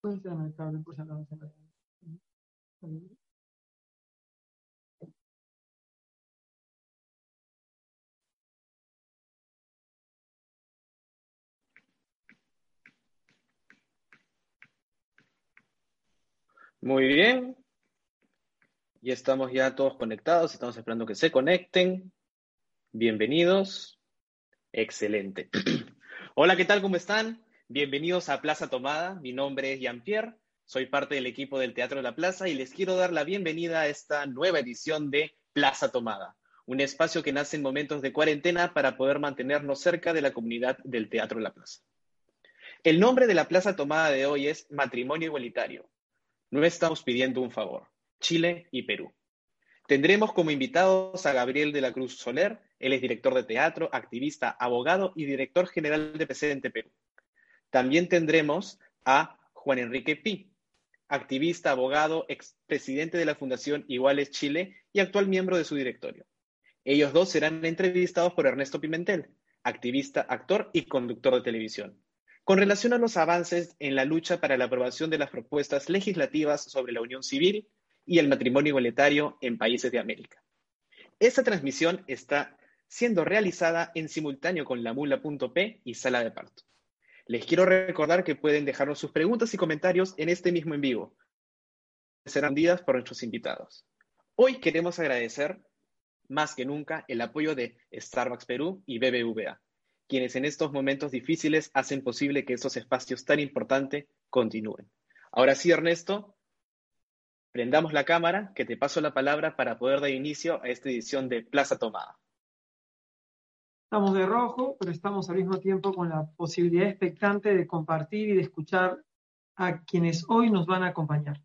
Puede ser pues, mercado por Muy bien. Y estamos ya todos conectados, estamos esperando que se conecten. Bienvenidos. Excelente. Hola, ¿qué tal? ¿Cómo están? Bienvenidos a Plaza Tomada. Mi nombre es Jean-Pierre, soy parte del equipo del Teatro de la Plaza y les quiero dar la bienvenida a esta nueva edición de Plaza Tomada, un espacio que nace en momentos de cuarentena para poder mantenernos cerca de la comunidad del Teatro de la Plaza. El nombre de la Plaza Tomada de hoy es Matrimonio Igualitario, no estamos pidiendo un favor. Chile y Perú. Tendremos como invitados a Gabriel de la Cruz Soler, él es director de teatro, activista, abogado y director general de Presidente Perú. También tendremos a Juan Enrique Pi, activista, abogado, expresidente de la Fundación Iguales Chile y actual miembro de su directorio. Ellos dos serán entrevistados por Ernesto Pimentel, activista, actor y conductor de televisión con relación a los avances en la lucha para la aprobación de las propuestas legislativas sobre la unión civil y el matrimonio igualitario en países de América. Esta transmisión está siendo realizada en simultáneo con la mula.p y sala de parto. Les quiero recordar que pueden dejarnos sus preguntas y comentarios en este mismo en vivo. Serán didas por nuestros invitados. Hoy queremos agradecer más que nunca el apoyo de Starbucks Perú y BBVA quienes en estos momentos difíciles hacen posible que estos espacios tan importantes continúen. Ahora sí, Ernesto, prendamos la cámara, que te paso la palabra para poder dar inicio a esta edición de Plaza Tomada. Estamos de rojo, pero estamos al mismo tiempo con la posibilidad expectante de compartir y de escuchar a quienes hoy nos van a acompañar.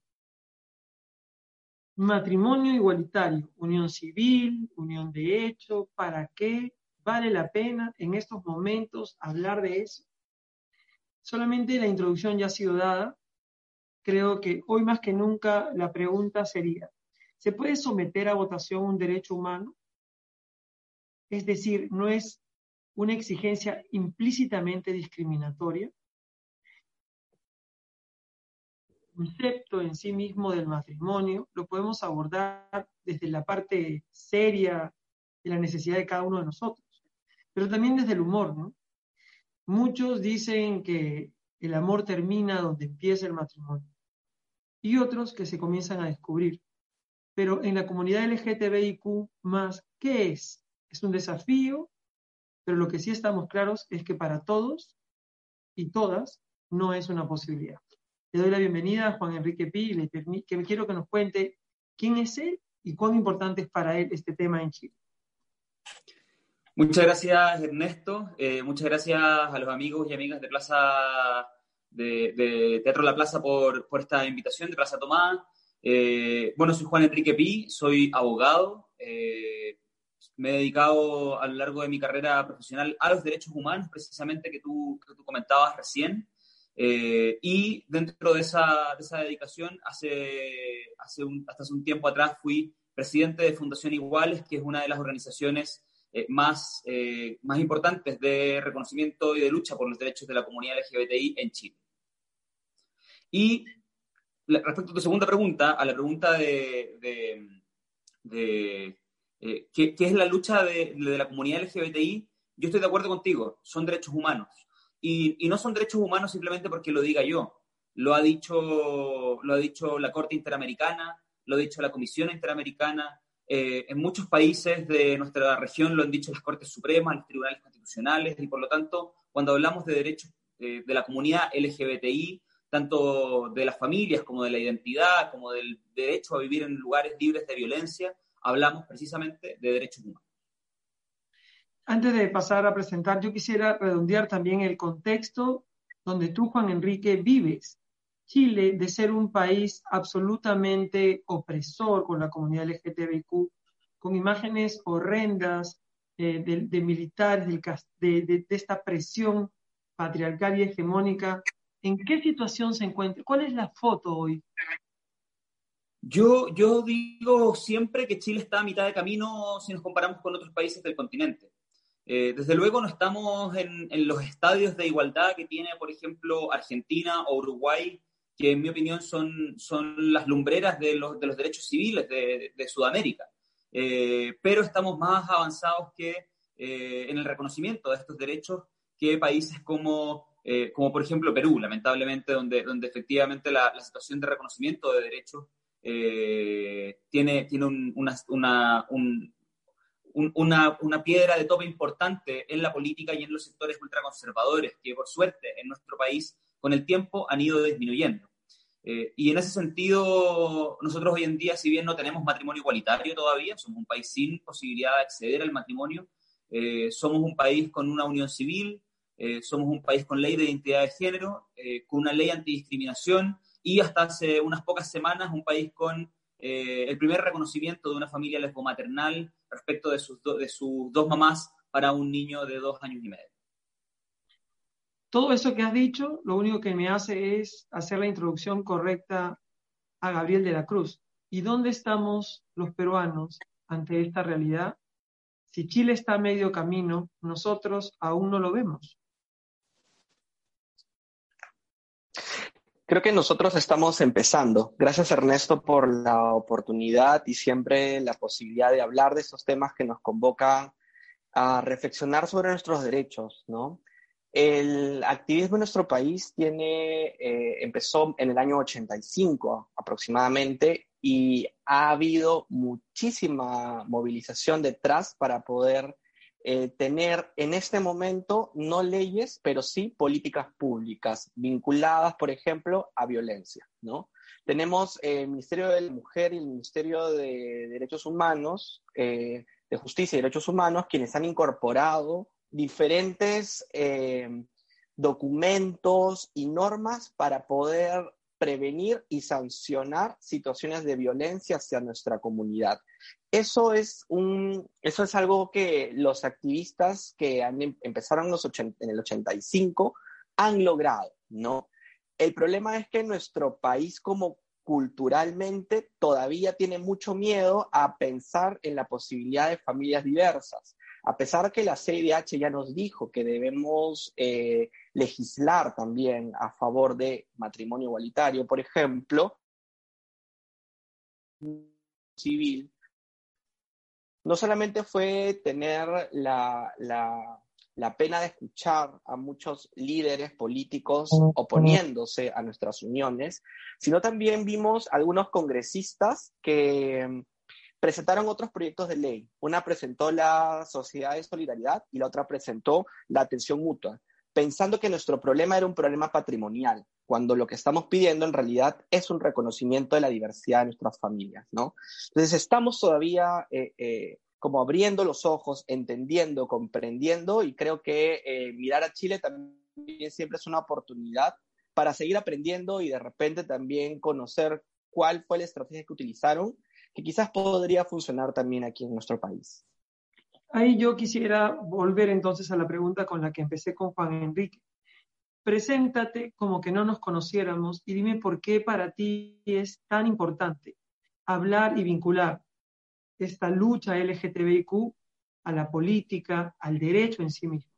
Matrimonio igualitario, unión civil, unión de hecho, ¿para qué? ¿Vale la pena en estos momentos hablar de eso? Solamente la introducción ya ha sido dada. Creo que hoy más que nunca la pregunta sería, ¿se puede someter a votación un derecho humano? Es decir, no es una exigencia implícitamente discriminatoria. El concepto en sí mismo del matrimonio lo podemos abordar desde la parte seria de la necesidad de cada uno de nosotros pero también desde el humor, ¿no? Muchos dicen que el amor termina donde empieza el matrimonio y otros que se comienzan a descubrir. Pero en la comunidad LGTBIQ más, ¿qué es? Es un desafío, pero lo que sí estamos claros es que para todos y todas no es una posibilidad. Le doy la bienvenida a Juan Enrique Pi y le que quiero que nos cuente quién es él y cuán importante es para él este tema en Chile. Muchas gracias, Ernesto. Eh, muchas gracias a los amigos y amigas de Plaza de, Teatro La Plaza por, esta invitación de Plaza Tomada. Eh, bueno, soy Juan Enrique Pi, soy abogado. Eh, me he dedicado a lo largo de mi carrera profesional a los derechos humanos, precisamente que tú, comentabas recién. y dentro de esa, de esa dedicación, hace hasta hace un tiempo atrás fui presidente de Fundación Iguales, que es una de las organizaciones eh, más, eh, más importantes de reconocimiento y de lucha por los derechos de la comunidad LGBTI en Chile. Y respecto a tu segunda pregunta, a la pregunta de, de, eh, ¿qué, es la lucha de, la comunidad LGBTI, yo estoy de acuerdo contigo, son derechos humanos. Y, y, no son derechos humanos simplemente porque lo diga yo. Lo ha dicho, lo ha dicho la Corte Interamericana, lo ha dicho la Comisión Interamericana, eh, en muchos países de nuestra región lo han dicho las Cortes Supremas, los tribunales constitucionales, y por lo tanto, cuando hablamos de derechos eh, de la comunidad LGBTI, tanto de las familias como de la identidad, como del derecho a vivir en lugares libres de violencia, hablamos precisamente de derechos humanos. Antes de pasar a presentar, yo quisiera redondear también el contexto donde tú, Juan Enrique, vives. Chile de ser un país absolutamente opresor con la comunidad LGTBIQ, con imágenes horrendas eh, de, militares, de, esta presión patriarcal y hegemónica, ¿en qué situación se encuentra? ¿Cuál es la foto hoy? Yo, yo digo siempre que Chile está a mitad de camino si nos comparamos con otros países del continente. Eh, desde luego no estamos en, en, los estadios de igualdad que tiene, por ejemplo, Argentina o Uruguay, que en mi opinión son, son las lumbreras de los, de los derechos civiles de, de Sudamérica. Eh, pero estamos más avanzados que eh, en el reconocimiento de estos derechos que países como, eh, como por ejemplo Perú, lamentablemente, donde, donde efectivamente la, la situación de reconocimiento de derechos tiene, tiene un, una, una, un, una, una, piedra de tope importante en la política y en los sectores ultraconservadores, que por suerte en nuestro país con el tiempo han ido disminuyendo. Eh, y en ese sentido, nosotros hoy en día, si bien no tenemos matrimonio igualitario todavía, somos un país sin posibilidad de acceder al matrimonio, eh, somos un país con una unión civil, eh, somos un país con ley de identidad de género, con una ley antidiscriminación y hasta hace unas pocas semanas un país con el primer reconocimiento de una familia lesbomaternal respecto de sus, de sus dos mamás para un niño de dos años y medio. Todo eso que has dicho, lo único que me hace es hacer la introducción correcta a Gabriel de la Cruz. ¿Y dónde estamos los peruanos ante esta realidad? Si Chile está a medio camino, nosotros aún no lo vemos. Creo que nosotros estamos empezando. Gracias Ernesto por la oportunidad y siempre la posibilidad de hablar de estos temas que nos convocan a reflexionar sobre nuestros derechos, ¿no? El activismo en nuestro país tiene, eh, empezó en el año 85 aproximadamente y ha habido muchísima movilización detrás para poder eh, tener en este momento no leyes, pero sí políticas públicas vinculadas, por ejemplo, a violencia, ¿no? Tenemos el Ministerio de la Mujer y el Ministerio de Derechos Humanos, eh, de Justicia y Derechos Humanos, quienes han incorporado diferentes eh, documentos y normas para poder prevenir y sancionar situaciones de violencia hacia nuestra comunidad. Eso es, un, eso es algo que los activistas que han, em, empezaron los en el 85 han logrado, ¿no? El problema es que nuestro país como culturalmente todavía tiene mucho miedo a pensar en la posibilidad de familias diversas a pesar que la CIDH ya nos dijo que debemos eh, legislar también a favor de matrimonio igualitario, por ejemplo, civil, no solamente fue tener la, la pena de escuchar a muchos líderes políticos oponiéndose a nuestras uniones, sino también vimos algunos congresistas que presentaron otros proyectos de ley. Una presentó la Sociedad de Solidaridad y la otra presentó la atención mutua, pensando que nuestro problema era un problema patrimonial, cuando lo que estamos pidiendo en realidad es un reconocimiento de la diversidad de nuestras familias, ¿no? Entonces estamos todavía eh, eh, como abriendo los ojos, entendiendo, comprendiendo y creo que eh, mirar a Chile también siempre es una oportunidad para seguir aprendiendo y de repente también conocer cuál fue la estrategia que utilizaron que quizás podría funcionar también aquí en nuestro país. Ahí yo quisiera volver entonces a la pregunta con la que empecé con Juan Enrique. Preséntate como que no nos conociéramos y dime por qué para ti es tan importante hablar y vincular esta lucha LGTBIQ a la política, al derecho en sí mismo.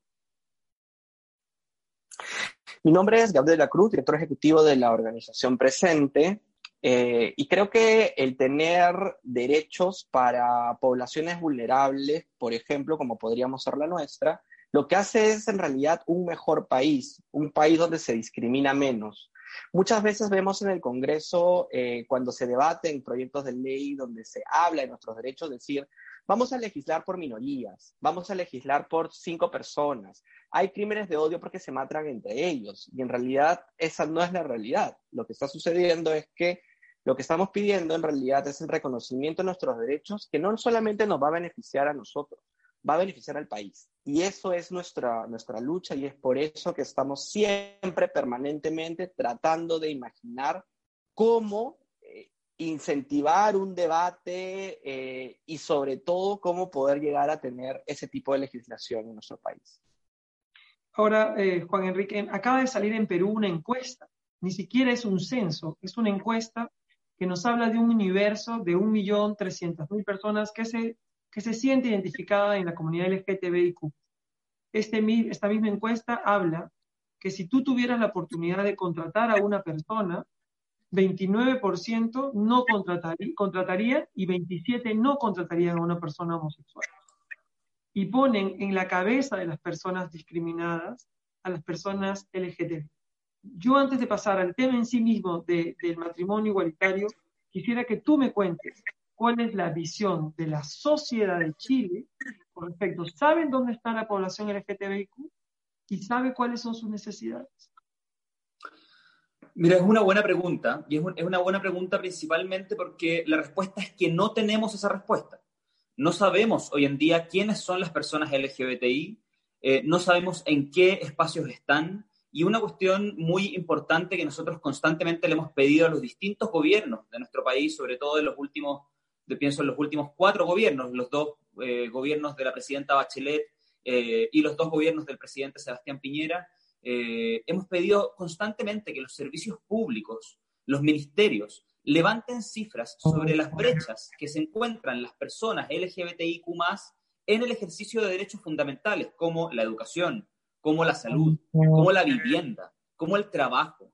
Mi nombre es Gabriel de la Cruz, director ejecutivo de la organización Presente. Eh, y creo que el tener derechos para poblaciones vulnerables, por ejemplo, como podríamos ser la nuestra, lo que hace es en realidad un mejor país, un país donde se discrimina menos. Muchas veces vemos en el Congreso, eh, cuando se debaten proyectos de ley donde se habla de nuestros derechos, decir, vamos a legislar por minorías, vamos a legislar por cinco personas. Hay crímenes de odio porque se matan entre ellos y en realidad esa no es la realidad. Lo que está sucediendo es que lo que estamos pidiendo en realidad es el reconocimiento de nuestros derechos que no solamente nos va a beneficiar a nosotros, va a beneficiar al país. Y eso es nuestra, nuestra lucha y es por eso que estamos siempre permanentemente tratando de imaginar cómo eh, incentivar un debate eh, y sobre todo cómo poder llegar a tener ese tipo de legislación en nuestro país. Ahora, eh, Juan Enrique, acaba de salir en Perú una encuesta, ni siquiera es un censo, es una encuesta que nos habla de un universo de 1.300.000 personas que se, que se siente identificada en la comunidad LGTBIQ. Este, esta misma encuesta habla que si tú tuvieras la oportunidad de contratar a una persona, 29% no contrataría, y 27% no contratarían a una persona homosexual. Y ponen en la cabeza de las personas discriminadas a las personas LGTB. Yo antes de pasar al tema en sí mismo del matrimonio igualitario, quisiera que tú me cuentes cuál es la visión de la sociedad de Chile con respecto, ¿saben dónde está la población LGTBIQ? ¿Y sabe cuáles son sus necesidades? Mira, es una buena pregunta, y es, una buena pregunta principalmente porque la respuesta es que no tenemos esa respuesta. No sabemos hoy en día quiénes son las personas LGBTI, eh, no sabemos en qué espacios están, y una cuestión muy importante que nosotros constantemente le hemos pedido a los distintos gobiernos de nuestro país, sobre todo en los últimos, pienso en los últimos cuatro gobiernos, los dos eh, gobiernos de la presidenta Bachelet eh, y los dos gobiernos del presidente Sebastián Piñera, eh, hemos pedido constantemente que los servicios públicos, los ministerios, levanten cifras sobre las brechas que se encuentran las personas LGBTIQ en el ejercicio de derechos fundamentales como la educación, como la salud, como la vivienda, como el trabajo.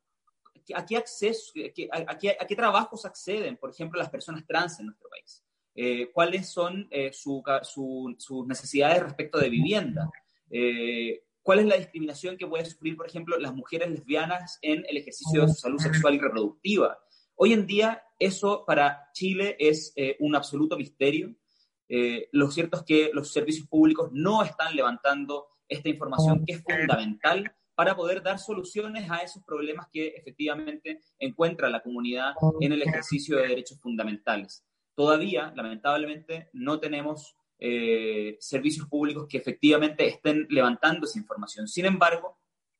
¿A qué, acceso, a, qué, trabajos acceden, por ejemplo, las personas trans en nuestro país? Eh, ¿Cuáles son eh, sus necesidades respecto de vivienda? cuál es la discriminación que pueden sufrir, por ejemplo, las mujeres lesbianas en el ejercicio de su salud sexual y reproductiva. Hoy en día eso para Chile es eh, un absoluto misterio. Eh, lo cierto es que los servicios públicos no están levantando esta información que es fundamental para poder dar soluciones a esos problemas que efectivamente encuentra la comunidad en el ejercicio de derechos fundamentales. Todavía, lamentablemente, no tenemos eh, servicios públicos que efectivamente estén levantando esa información. Sin embargo,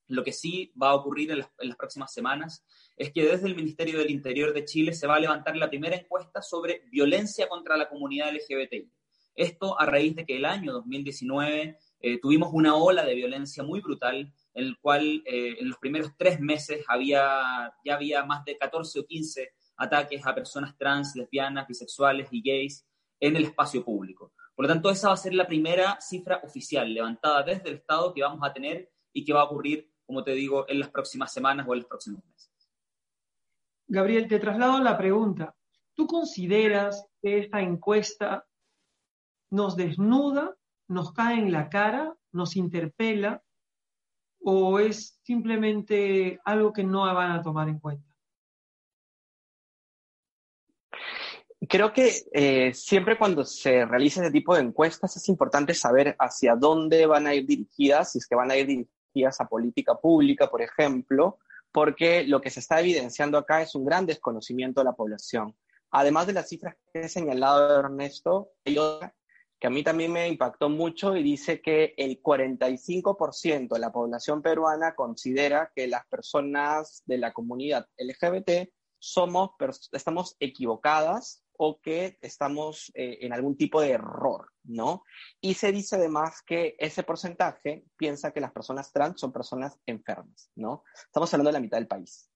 lo que sí va a ocurrir en las, próximas semanas es que desde el Ministerio del Interior de Chile se va a levantar la primera encuesta sobre violencia contra la comunidad LGBTI. Esto a raíz de que el año 2019 eh, tuvimos una ola de violencia muy brutal, en el cual eh, en los primeros tres meses había, ya había más de 14 o 15 ataques a personas trans, lesbianas, bisexuales y gays en el espacio público. Por lo tanto, esa va a ser la primera cifra oficial levantada desde el Estado que vamos a tener y que va a ocurrir, como te digo, en las próximas semanas o en los próximos meses. Gabriel, te traslado la pregunta. ¿Tú consideras que esta encuesta nos desnuda, nos cae en la cara, nos interpela o es simplemente algo que no van a tomar en cuenta? Creo que eh, siempre cuando se realiza ese tipo de encuestas es importante saber hacia dónde van a ir dirigidas, si es que van a ir dirigidas a política pública, por ejemplo, porque lo que se está evidenciando acá es un gran desconocimiento de la población. Además de las cifras que he señalado Ernesto, hay otra que a mí también me impactó mucho y dice que el 45% de la población peruana considera que las personas de la comunidad LGBT somos, estamos equivocadas o que estamos eh, en algún tipo de error, ¿no? Y se dice además que ese porcentaje piensa que las personas trans son personas enfermas, ¿no? Estamos hablando de la mitad del país.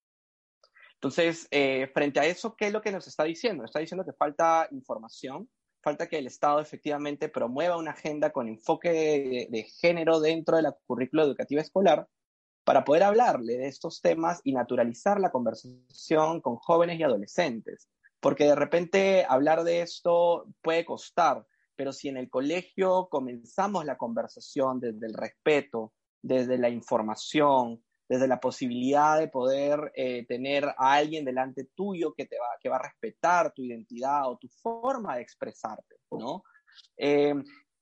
Entonces, eh, frente a eso, ¿qué es lo que nos está diciendo? Está diciendo que falta información, falta que el Estado efectivamente promueva una agenda con enfoque de, género dentro de la currícula educativa escolar para poder hablarle de estos temas y naturalizar la conversación con jóvenes y adolescentes. Porque de repente hablar de esto puede costar, pero si en el colegio comenzamos la conversación desde el respeto, desde la información, desde la posibilidad de poder eh, tener a alguien delante tuyo que, te va, que va a respetar tu identidad o tu forma de expresarte, ¿no? Eh,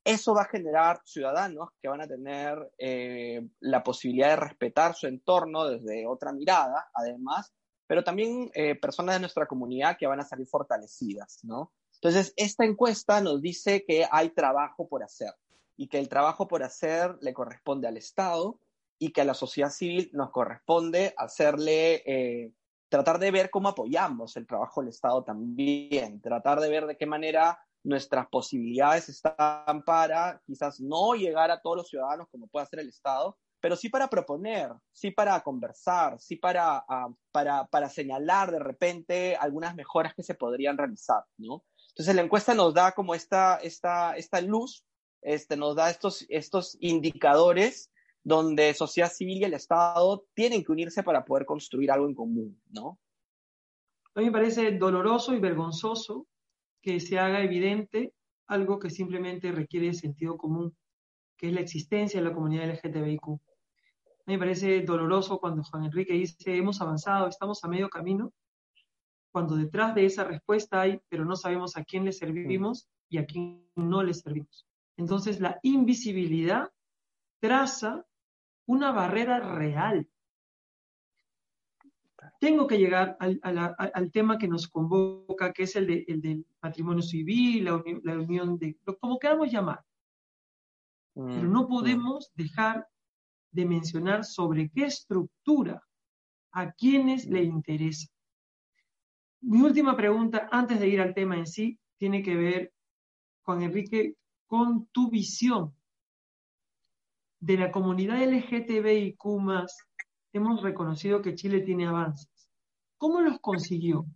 eso va a generar ciudadanos que van a tener eh, la posibilidad de respetar su entorno desde otra mirada, además, pero también personas de nuestra comunidad que van a salir fortalecidas, ¿no? Entonces, esta encuesta nos dice que hay trabajo por hacer y que el trabajo por hacer le corresponde al Estado y que a la sociedad civil nos corresponde hacerle, eh, tratar de ver cómo apoyamos el trabajo del Estado también, tratar de ver de qué manera nuestras posibilidades están para quizás no llegar a todos los ciudadanos como puede hacer el Estado, pero sí para proponer, sí para conversar, sí para, ah, para, para señalar de repente algunas mejoras que se podrían realizar, ¿no? Entonces la encuesta nos da como esta, esta, esta luz, este, nos da estos, estos indicadores donde sociedad civil y el Estado tienen que unirse para poder construir algo en común, ¿no? A mí me parece doloroso y vergonzoso que se haga evidente algo que simplemente requiere sentido común, que es la existencia de la comunidad LGTBIQ. A mí me parece doloroso cuando Juan Enrique dice, hemos avanzado, estamos a medio camino, cuando detrás de esa respuesta hay, pero no sabemos a quién le servimos y a quién no le servimos. Entonces, la invisibilidad traza una barrera real. Tengo que llegar al, tema que nos convoca, que es el, del matrimonio civil, la, unión, de, como queramos llamar. Pero no mm, podemos dejar de mencionar sobre qué estructura, a quienes le interesa. Mi última pregunta, antes de ir al tema en sí, tiene que ver, Juan Enrique, con tu visión de la comunidad LGTBIQ hemos reconocido que Chile tiene avances. ¿Cómo los consiguió?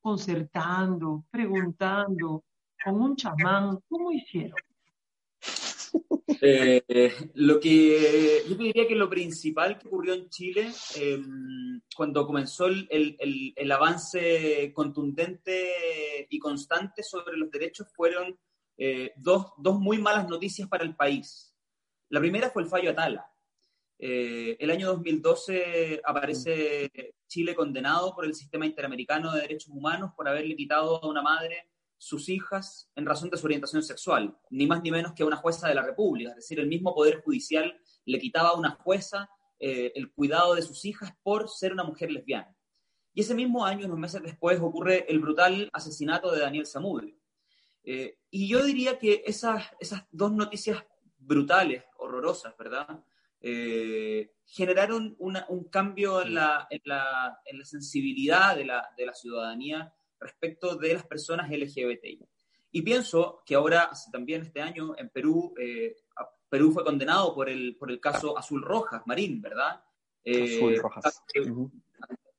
Concertando, preguntando, con un chamán, ¿cómo hicieron? Eh, lo que yo te diría que lo principal que ocurrió en Chile em, cuando comenzó el, avance contundente y constante sobre los derechos fueron eh, dos, muy malas noticias para el país. La primera fue el fallo Atala. Eh, el año 2012 aparece Chile condenado por el sistema interamericano de derechos humanos por haberle quitado a una madre sus hijas en razón de su orientación sexual, ni más ni menos que a una jueza de la República, es decir, el mismo Poder Judicial le quitaba a una jueza eh, el cuidado de sus hijas por ser una mujer lesbiana. Y ese mismo año, unos meses después, ocurre el brutal asesinato de Daniel Zamudio. Eh, y yo diría que esas, esas dos noticias brutales, horrorosas, ¿verdad? Eh, generaron un cambio en la, en la, en la sensibilidad de la, de la ciudadanía respecto de las personas LGBTI. Y pienso que ahora, también este año, en Perú, eh, Perú fue condenado por el, por el caso Azul Rojas, Marín, ¿verdad? Eh, Azul Rojas.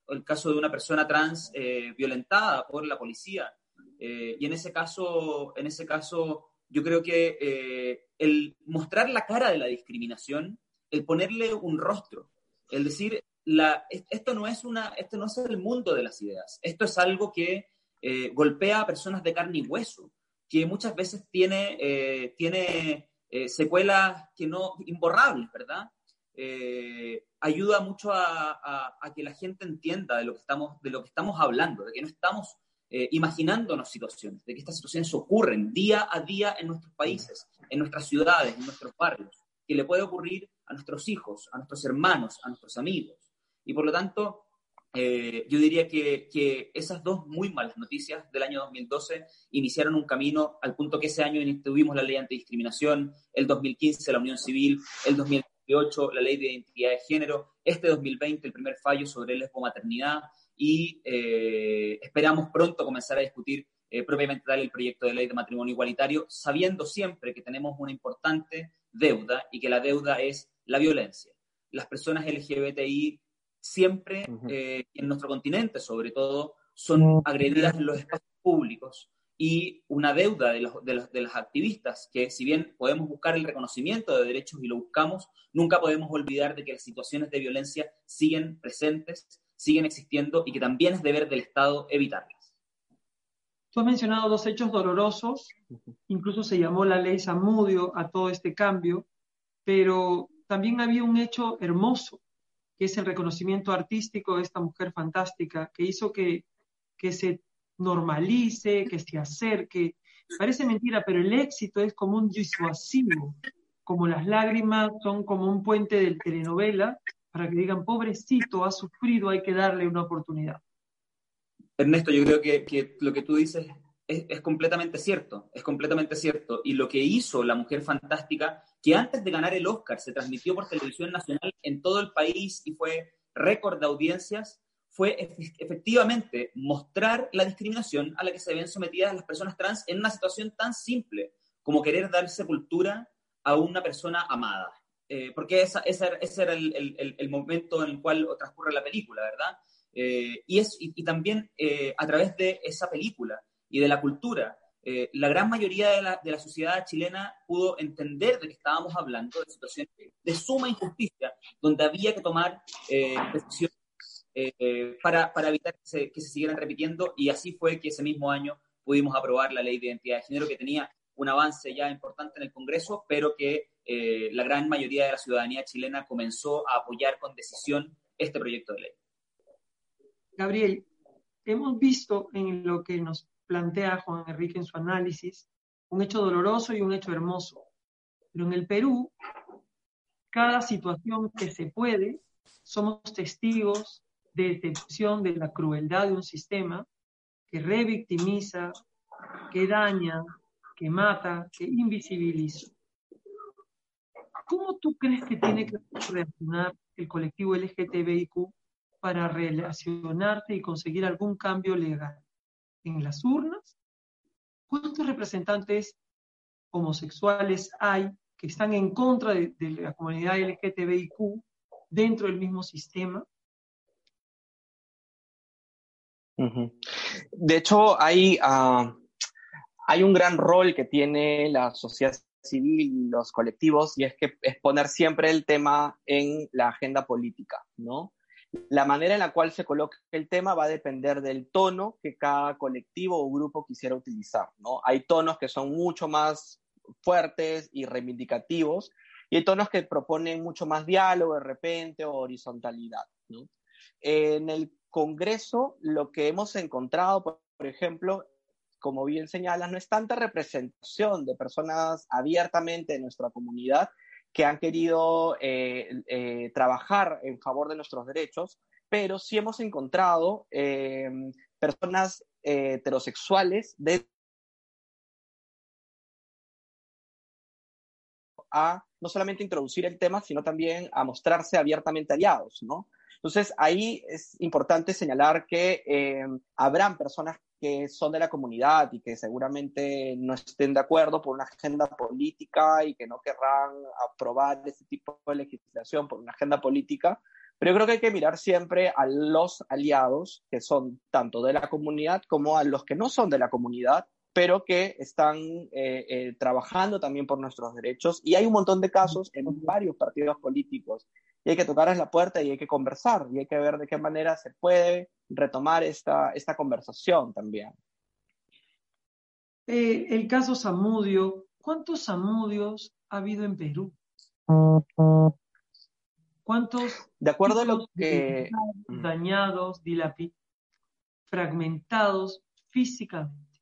El caso de una persona trans eh, violentada por la policía. y en ese caso, en ese caso, yo creo que el mostrar la cara de la discriminación, el ponerle un rostro, el decir, la, esto, no es una, esto no es el mundo de las ideas, esto es algo que eh, golpea a personas de carne y hueso, que muchas veces tiene, eh, tiene eh, secuelas que no, imborrables, ¿verdad? ayuda mucho a, que la gente entienda de lo que estamos, de lo que estamos hablando, de que no estamos imaginándonos situaciones, de que estas situaciones ocurren día a día en nuestros países, en nuestras ciudades, en nuestros barrios, que le puede ocurrir a nuestros hijos, a nuestros hermanos, a nuestros amigos. Y por lo tanto, eh, yo diría que, esas dos muy malas noticias del año 2012 iniciaron un camino al punto que ese año tuvimos la ley antidiscriminación, el 2015 la unión civil, el 2018 la ley de identidad de género, este 2020 el primer fallo sobre el maternidad y eh, esperamos pronto comenzar a discutir eh, propiamente tal el proyecto de ley de matrimonio igualitario, sabiendo siempre que tenemos una importante deuda y que la deuda es la violencia. Las personas LGBTI siempre eh, en nuestro continente, sobre todo, son agredidas en los espacios públicos y una deuda de los, de, los, de las activistas, que si bien podemos buscar el reconocimiento de derechos y lo buscamos, nunca podemos olvidar de que las situaciones de violencia siguen presentes, siguen existiendo y que también es deber del Estado evitarlas. Tú has mencionado dos hechos dolorosos, incluso se llamó la ley Samudio a todo este cambio, pero también había un hecho hermoso que es el reconocimiento artístico de esta mujer fantástica, que hizo que, que se normalice, que se acerque. Parece mentira, pero el éxito es como un disuasivo, como las lágrimas son como un puente de telenovela, para que digan, pobrecito, ha sufrido, hay que darle una oportunidad. Ernesto, yo creo que, lo que tú dices es, completamente cierto, es completamente cierto. Y lo que hizo la mujer fantástica, que antes de ganar el Oscar se transmitió por televisión nacional en todo el país y fue récord de audiencias, fue efectivamente mostrar la discriminación a la que se ven sometidas las personas trans en una situación tan simple como querer dar sepultura a una persona amada. Eh, porque esa, ese era el, el, momento en el cual transcurre la película, ¿verdad? Eh, y, es, y, también eh, a través de esa película y de la cultura, la gran mayoría de la, de la, sociedad chilena pudo entender de que estábamos hablando de situaciones de suma injusticia, donde había que tomar decisiones para, para, evitar que se, que se siguieran repitiendo, y así fue que ese mismo año pudimos aprobar la ley de identidad de género que tenía un avance ya importante en el Congreso, pero que eh, la gran mayoría de la ciudadanía chilena comenzó a apoyar con decisión este proyecto de ley. Gabriel, hemos visto en lo que nos plantea Juan Enrique en su análisis un hecho doloroso y un hecho hermoso. Pero en el Perú, cada situación que se puede, somos testigos de detención de la crueldad de un sistema que revictimiza, que daña, que mata, que invisibiliza. ¿Cómo tú crees que tiene que reaccionar el colectivo LGTBIQ para relacionarte y conseguir algún cambio legal? ¿En las urnas? ¿Cuántos representantes homosexuales hay que están en contra de, la comunidad LGTBIQ dentro del mismo sistema? De hecho, hay, ah, hay un gran rol que tiene la sociedad civil y los colectivos, y es que es poner siempre el tema en la agenda política, ¿no? La manera en la cual se coloque el tema va a depender del tono que cada colectivo o grupo quisiera utilizar, ¿no? Hay tonos que son mucho más fuertes y reivindicativos, y hay tonos que proponen mucho más diálogo de repente o horizontalidad, ¿no? En el Congreso, lo que hemos encontrado, por ejemplo, como bien señalas, no es tanta representación de personas abiertamente de nuestra comunidad que han querido eh, eh, trabajar en favor de nuestros derechos, pero sí hemos encontrado eh, personas heterosexuales de a no solamente introducir el tema, sino también a mostrarse abiertamente aliados, ¿no? Entonces, ahí es importante señalar que habrán personas que son de la comunidad y que seguramente no estén de acuerdo por una agenda política y que no querrán aprobar ese tipo de legislación por una agenda política. Pero yo creo que hay que mirar siempre a los aliados que son tanto de la comunidad como a los que no son de la comunidad, pero que están eh, eh, trabajando también por nuestros derechos. Y hay un montón de casos en varios partidos políticos y hay que tocarles la puerta y hay que conversar y hay que ver de qué manera se puede retomar esta, esta conversación también. Eh, el caso Samudio, ¿cuántos Samudios ha habido en Perú? ¿Cuántos? De acuerdo a lo que... Dañados, dilapidados, fragmentados físicamente.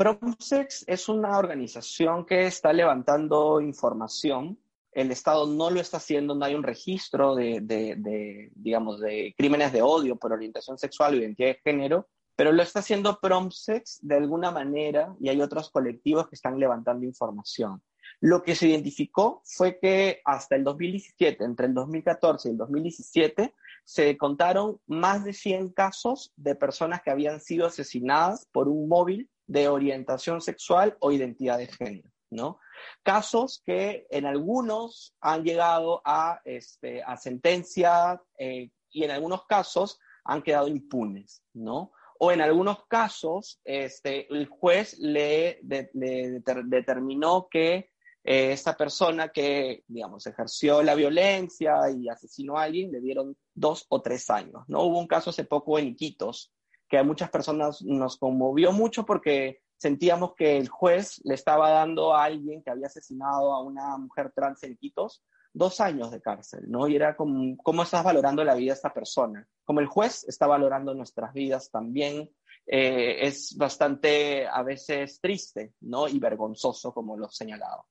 Promsex es una organización que está levantando información. El Estado no lo está haciendo, no hay un registro de, digamos, de crímenes de odio por orientación sexual o identidad de género, pero lo está haciendo Promsex de alguna manera y hay otros colectivos que están levantando información. Lo que se identificó fue que hasta el 2017, entre el 2014 y el 2017, se contaron más de 100 casos de personas que habían sido asesinadas por un móvil de orientación sexual o identidad de género, ¿no? Casos que en algunos han llegado a, este, a sentencia eh, y en algunos casos han quedado impunes, ¿no? O en algunos casos este, el juez le, determinó que eh, esta persona que, digamos, ejerció la violencia y asesinó a alguien, le dieron dos o tres años, ¿no? Hubo un caso hace poco en Iquitos, que a muchas personas nos conmovió mucho porque sentíamos que el juez le estaba dando a alguien que había asesinado a una mujer trans en Quitos dos años de cárcel, ¿no? Y era como, ¿cómo estás valorando la vida de esta persona? Como el juez está valorando nuestras vidas también, eh, es bastante a veces triste, ¿no? Y vergonzoso, como lo señalado.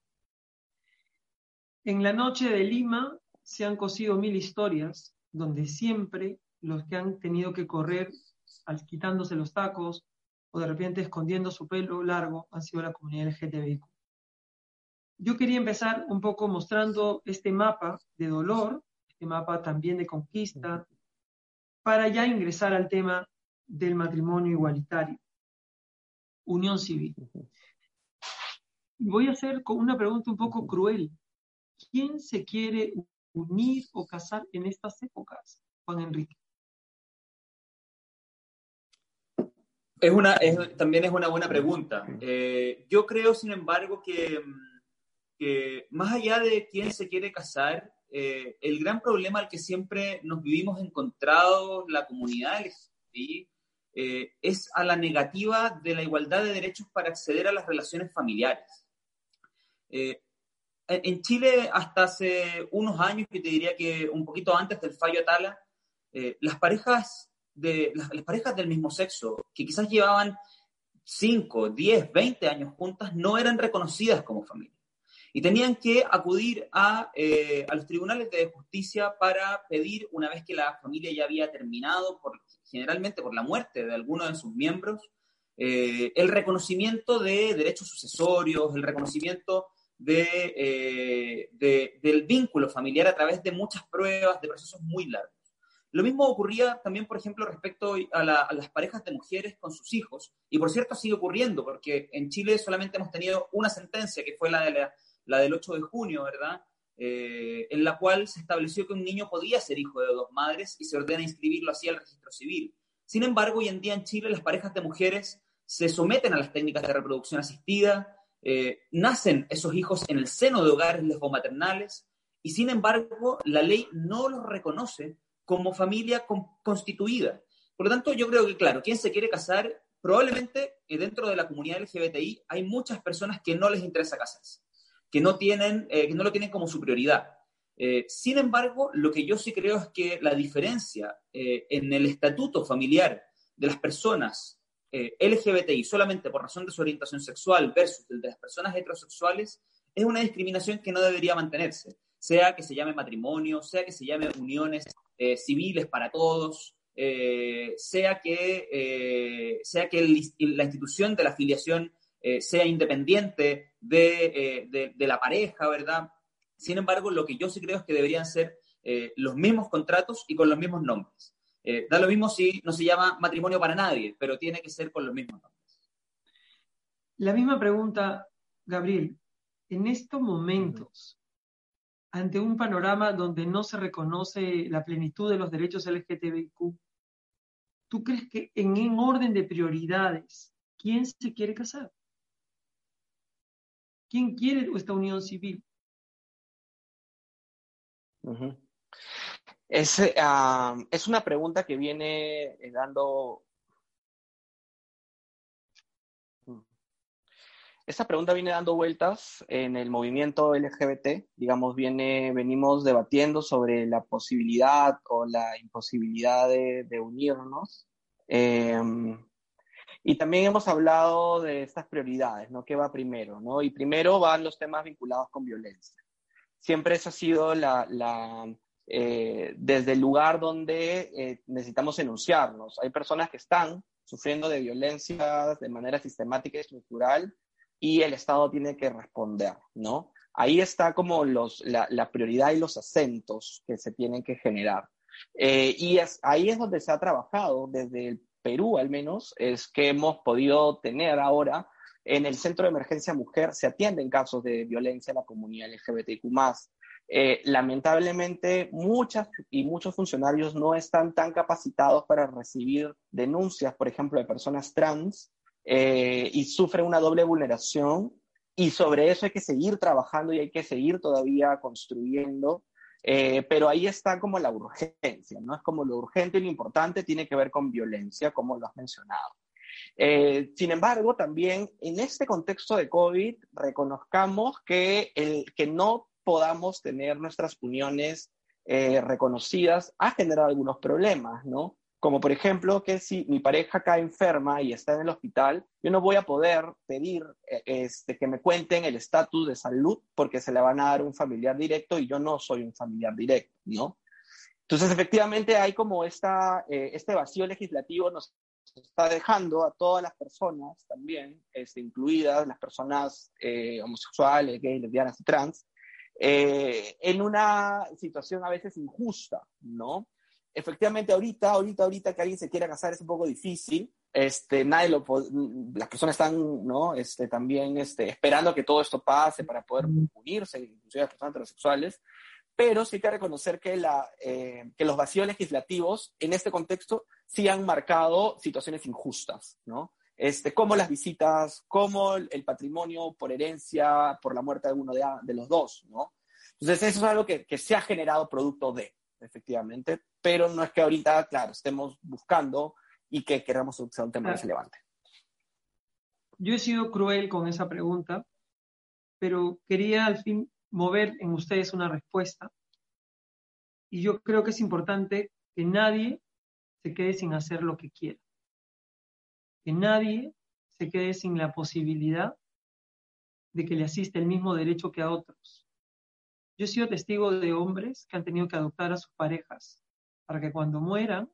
En la noche de Lima se han cosido mil historias, donde siempre los que han tenido que correr quitándose los tacos o de repente escondiendo su pelo largo han sido la comunidad LGTBIQ. Yo quería empezar un poco mostrando este mapa de dolor, este mapa también de conquista, para ya ingresar al tema del matrimonio igualitario, unión civil. voy a hacer con una pregunta un poco cruel. ¿Quién se quiere unir o casar en estas épocas, Juan Enrique? Es una, también es una buena pregunta. Eh, yo creo, sin embargo, que, que, más allá de quién se quiere casar, eh, el gran problema al que siempre nos vivimos encontrados la comunidad eh, es a la negativa de la igualdad de derechos para acceder a las relaciones familiares. en Chile, hasta hace unos años, que te diría que un poquito antes del fallo Atala, las parejas de las, parejas del mismo sexo, que quizás llevaban 5, 10, 20 años juntas, no eran reconocidas como familia. Y tenían que acudir a, eh, a, los tribunales de justicia para pedir, una vez que la familia ya había terminado, por, generalmente por la muerte de alguno de sus miembros, eh, el reconocimiento de derechos sucesorios, el reconocimiento de, eh, de, del vínculo familiar a través de muchas pruebas, de procesos muy largos. Lo mismo ocurría también, por ejemplo, respecto a, las parejas de mujeres con sus hijos. Y por cierto, sigue ocurriendo, porque en Chile solamente hemos tenido una sentencia, que fue la, de la, del 8 de junio, ¿verdad? Eh, en la cual se estableció que un niño podía ser hijo de dos madres y se ordena inscribirlo así al registro civil. Sin embargo, hoy en día en Chile las parejas de mujeres se someten a las técnicas de reproducción asistida, eh, nacen esos hijos en el seno de hogares lesbomaternales y sin embargo la ley no los reconoce como familia constituida. Por lo tanto, yo creo que, claro, quien se quiere casar, probablemente eh, dentro de la comunidad LGBTI hay muchas personas que no les interesa casarse, que no, tienen, eh, que no lo tienen como su prioridad. Eh, sin embargo, lo que yo sí creo es que la diferencia en el estatuto familiar de las personas LGBTI solamente por razón de su orientación sexual versus el de las personas heterosexuales es una discriminación que no debería mantenerse, sea que se llame matrimonio, sea que se llame uniones eh, civiles para todos, eh, sea que, eh, sea que la institución de la afiliación sea independiente de, de, la pareja, ¿verdad? Sin embargo, lo que yo sí creo es que deberían ser los mismos contratos y con los mismos nombres. da lo mismo si no se llama matrimonio para nadie, pero tiene que ser con los mismos nombres. La misma pregunta, Gabriel. En estos momentos, ante un panorama donde no se reconoce la plenitud de los derechos LGTBIQ, ¿tú crees que en un orden de prioridades, quién se quiere casar? ¿Quién quiere esta unión civil? es, ah, es, una pregunta que viene dando Esta pregunta viene dando vueltas en el movimiento LGBT, digamos, viene, venimos debatiendo sobre la posibilidad o la imposibilidad de, unirnos. Em, y también hemos hablado de estas prioridades, ¿no? ¿Qué va primero? ¿no? Y primero van los temas vinculados con violencia. Siempre esa ha sido la, eh, desde el lugar donde eh, necesitamos enunciarnos. Hay personas que están sufriendo de violencia de manera sistemática y estructural y el Estado tiene que responder, ¿no? Ahí está como los, la, la prioridad y los acentos que se tienen que generar. Eh, y ahí es donde se ha trabajado, desde el Perú al menos, es que hemos podido tener ahora en el Centro de Emergencia Mujer, se atienden casos de violencia en la comunidad LGBTQ+. Eh, lamentablemente, muchas y muchos funcionarios no están tan capacitados para recibir denuncias, por ejemplo, de personas trans eh, y sufre una doble vulneración y sobre eso hay que seguir trabajando y hay que seguir todavía construyendo, eh, pero ahí está como la urgencia, ¿no? Es como lo urgente y lo importante tiene que ver con violencia, como lo has mencionado. Eh, sin embargo, también en este contexto de COVID, reconozcamos que el que no podamos tener nuestras uniones reconocidas ha generado algunos problemas, ¿no? Como por ejemplo que si mi pareja cae enferma y está en el hospital, yo no voy a poder pedir eh, este, que me cuenten el estatus de salud porque se le van a dar un familiar directo y yo no soy un familiar directo, ¿no? Entonces, efectivamente, hay como esta, eh, este vacío legislativo nos está dejando a todas las personas también, este, incluidas las personas eh, homosexuales, gays, lesbianas y trans, en una situación a veces injusta, ¿no? Efectivamente ahorita, ahorita, ahorita que alguien se quiera casar es un poco difícil. Este, nadie lo, las personas están, ¿no? Este, también este, esperando que todo esto pase para poder unirse, inclusive las personas heterosexuales. Pero sí hay que reconocer que, la, eh, que los vacíos legislativos en este contexto sí han marcado situaciones injustas, ¿no? Este, como las visitas, como el patrimonio por herencia, por la muerte de uno de, de los dos, ¿no? Entonces, eso es algo que, que se ha generado producto de, efectivamente, pero no es que ahorita, claro, estemos buscando y que queramos que un tema relevante. Yo he sido cruel con esa pregunta, pero quería al fin mover en ustedes una respuesta. Y yo creo que es importante que nadie se quede sin hacer lo que quiera. Que nadie se quede sin la posibilidad de que le asista el mismo derecho que a otros. Yo he sido testigo de hombres que han tenido que adoptar a sus parejas para que cuando mueran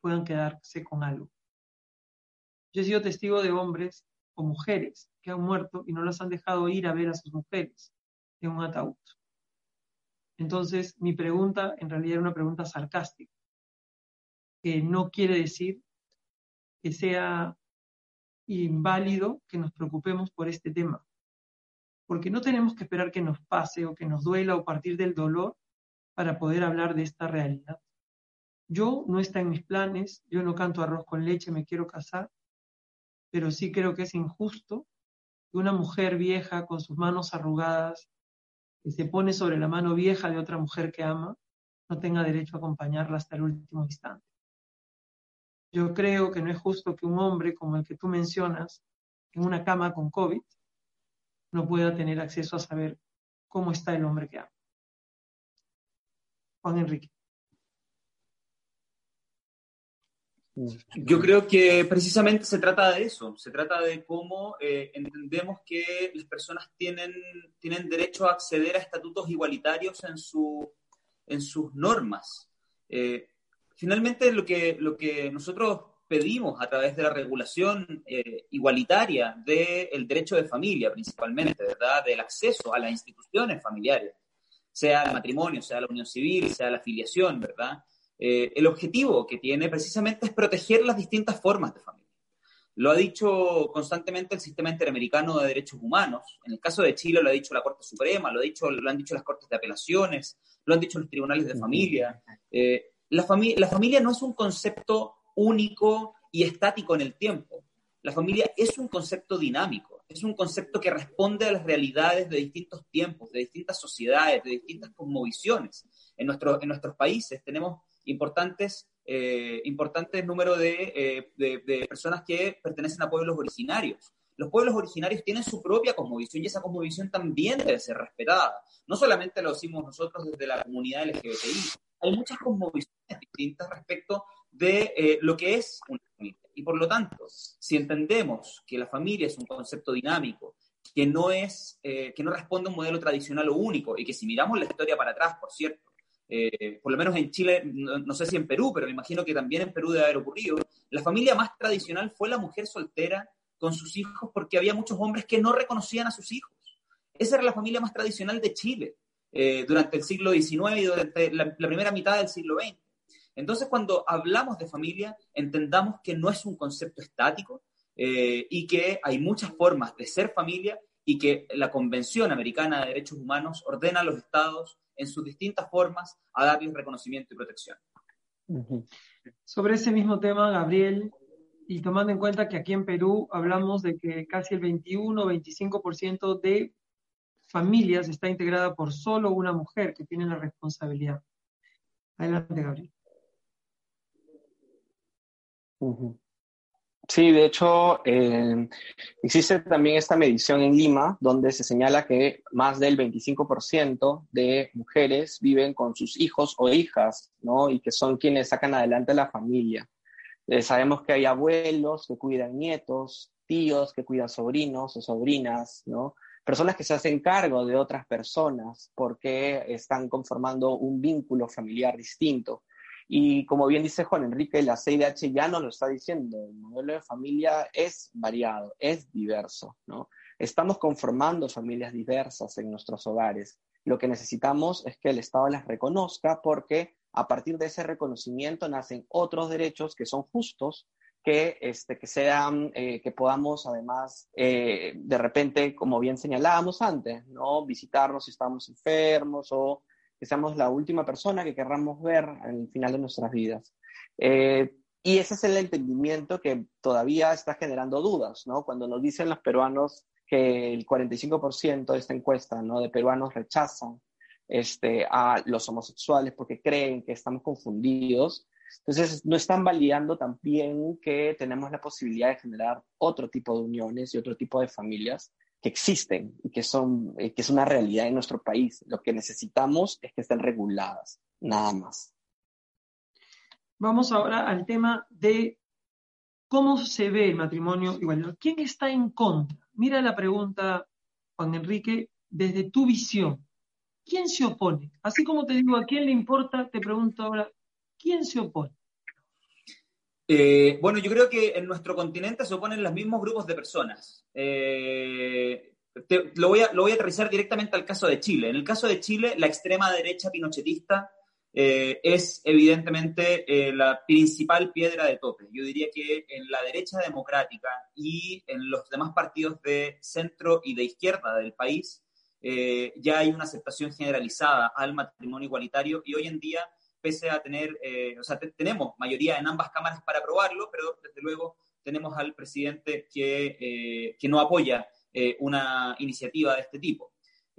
puedan quedarse con algo. Yo he sido testigo de hombres o mujeres que han muerto y no las han dejado ir a ver a sus mujeres en un ataúd. Entonces, mi pregunta en realidad era una pregunta sarcástica, que no quiere decir que sea inválido que nos preocupemos por este tema porque no tenemos que esperar que nos pase o que nos duela o partir del dolor para poder hablar de esta realidad. Yo no está en mis planes, yo no canto arroz con leche, me quiero casar, pero sí creo que es injusto que una mujer vieja con sus manos arrugadas, que se pone sobre la mano vieja de otra mujer que ama, no tenga derecho a acompañarla hasta el último instante. Yo creo que no es justo que un hombre como el que tú mencionas, en una cama con COVID, no pueda tener acceso a saber cómo está el hombre que ama. Juan Enrique. Yo creo que precisamente se trata de eso, se trata de cómo eh, entendemos que las personas tienen, tienen derecho a acceder a estatutos igualitarios en, su, en sus normas. Eh, finalmente, lo que, lo que nosotros pedimos a través de la regulación eh, igualitaria del derecho de familia, principalmente, ¿verdad? Del acceso a las instituciones familiares, sea el matrimonio, sea la unión civil, sea la afiliación, ¿verdad? Eh, el objetivo que tiene precisamente es proteger las distintas formas de familia. Lo ha dicho constantemente el sistema interamericano de derechos humanos. En el caso de Chile lo ha dicho la Corte Suprema, lo, ha dicho, lo han dicho las Cortes de Apelaciones, lo han dicho los tribunales de familia. Eh, la, la familia no es un concepto único y estático en el tiempo. La familia es un concepto dinámico, es un concepto que responde a las realidades de distintos tiempos, de distintas sociedades, de distintas cosmovisiones. En, nuestro, en nuestros países tenemos importantes, eh, importantes números de, eh, de personas que pertenecen a pueblos originarios. Los pueblos originarios tienen su propia cosmovisión y esa cosmovisión también debe ser respetada. No solamente lo decimos nosotros desde la comunidad LGBTI, hay muchas cosmovisiones distintas respecto de eh, lo que es una familia. Y por lo tanto, si entendemos que la familia es un concepto dinámico, que no, es, eh, que no responde a un modelo tradicional o único, y que si miramos la historia para atrás, por cierto, eh, por lo menos en Chile, no, sé si en Perú, pero me imagino que también en Perú debe haber ocurrido, la familia más tradicional fue la mujer soltera con sus hijos porque había muchos hombres que no reconocían a sus hijos. Esa era la familia más tradicional de Chile durante el siglo XIX y durante la primera mitad del siglo XX. Entonces, cuando hablamos de familia, entendamos que no es un concepto estático eh, y que hay muchas formas de ser familia y que la Convención Americana de Derechos Humanos ordena a los estados en sus distintas formas a darles reconocimiento y protección. Sobre ese mismo tema, Gabriel, y tomando en cuenta que aquí en Perú hablamos de que casi el 21-25% de familias está integrada por solo una mujer que tiene la responsabilidad. Adelante, Gabriel. Sí, de hecho, eh, existe también esta medición en Lima, donde se señala que más del 25% de mujeres viven con sus hijos o hijas, ¿no? Y que son quienes sacan adelante la familia. Eh, sabemos que hay abuelos que cuidan nietos, tíos que cuidan sobrinos o sobrinas, ¿no? Personas que se hacen cargo de otras personas porque están conformando un vínculo familiar distinto. Y como bien dice Juan Enrique, la CIDH ya nos lo está diciendo, el modelo de familia es variado, es diverso, ¿no? Estamos conformando familias diversas en nuestros hogares. Lo que necesitamos es que el Estado las reconozca porque a partir de ese reconocimiento nacen otros derechos que son justos, que, este, que sean, eh, que podamos además, eh, de repente, como bien señalábamos antes, ¿no? Visitarnos si estamos enfermos o que seamos la última persona que querramos ver al final de nuestras vidas. Eh, y ese es el entendimiento que todavía está generando dudas, ¿no? Cuando nos dicen los peruanos que el 45% de esta encuesta, ¿no? De peruanos rechazan este, a los homosexuales porque creen que estamos confundidos. Entonces, no están validando también que tenemos la posibilidad de generar otro tipo de uniones y otro tipo de familias que existen y que, son, eh, que es una realidad en nuestro país. Lo que necesitamos es que estén reguladas, nada más. Vamos ahora al tema de cómo se ve el matrimonio igual. ¿Quién está en contra? Mira la pregunta, Juan Enrique, desde tu visión. ¿Quién se opone? Así como te digo, ¿a quién le importa? Te pregunto ahora, ¿quién se opone? Eh, bueno, yo creo que en nuestro continente se oponen los mismos grupos de personas. Eh, lo, voy a, lo voy a aterrizar directamente al caso de Chile. En el caso de Chile, la extrema derecha pinochetista eh, es evidentemente la principal piedra de tope. Yo diría que en la derecha democrática y en los demás partidos de centro y de izquierda del país ya hay una aceptación generalizada al matrimonio igualitario y hoy en día, pese a tener, o sea, tenemos mayoría en ambas cámaras para aprobarlo, pero desde luego tenemos al presidente que, que no apoya una iniciativa de este tipo.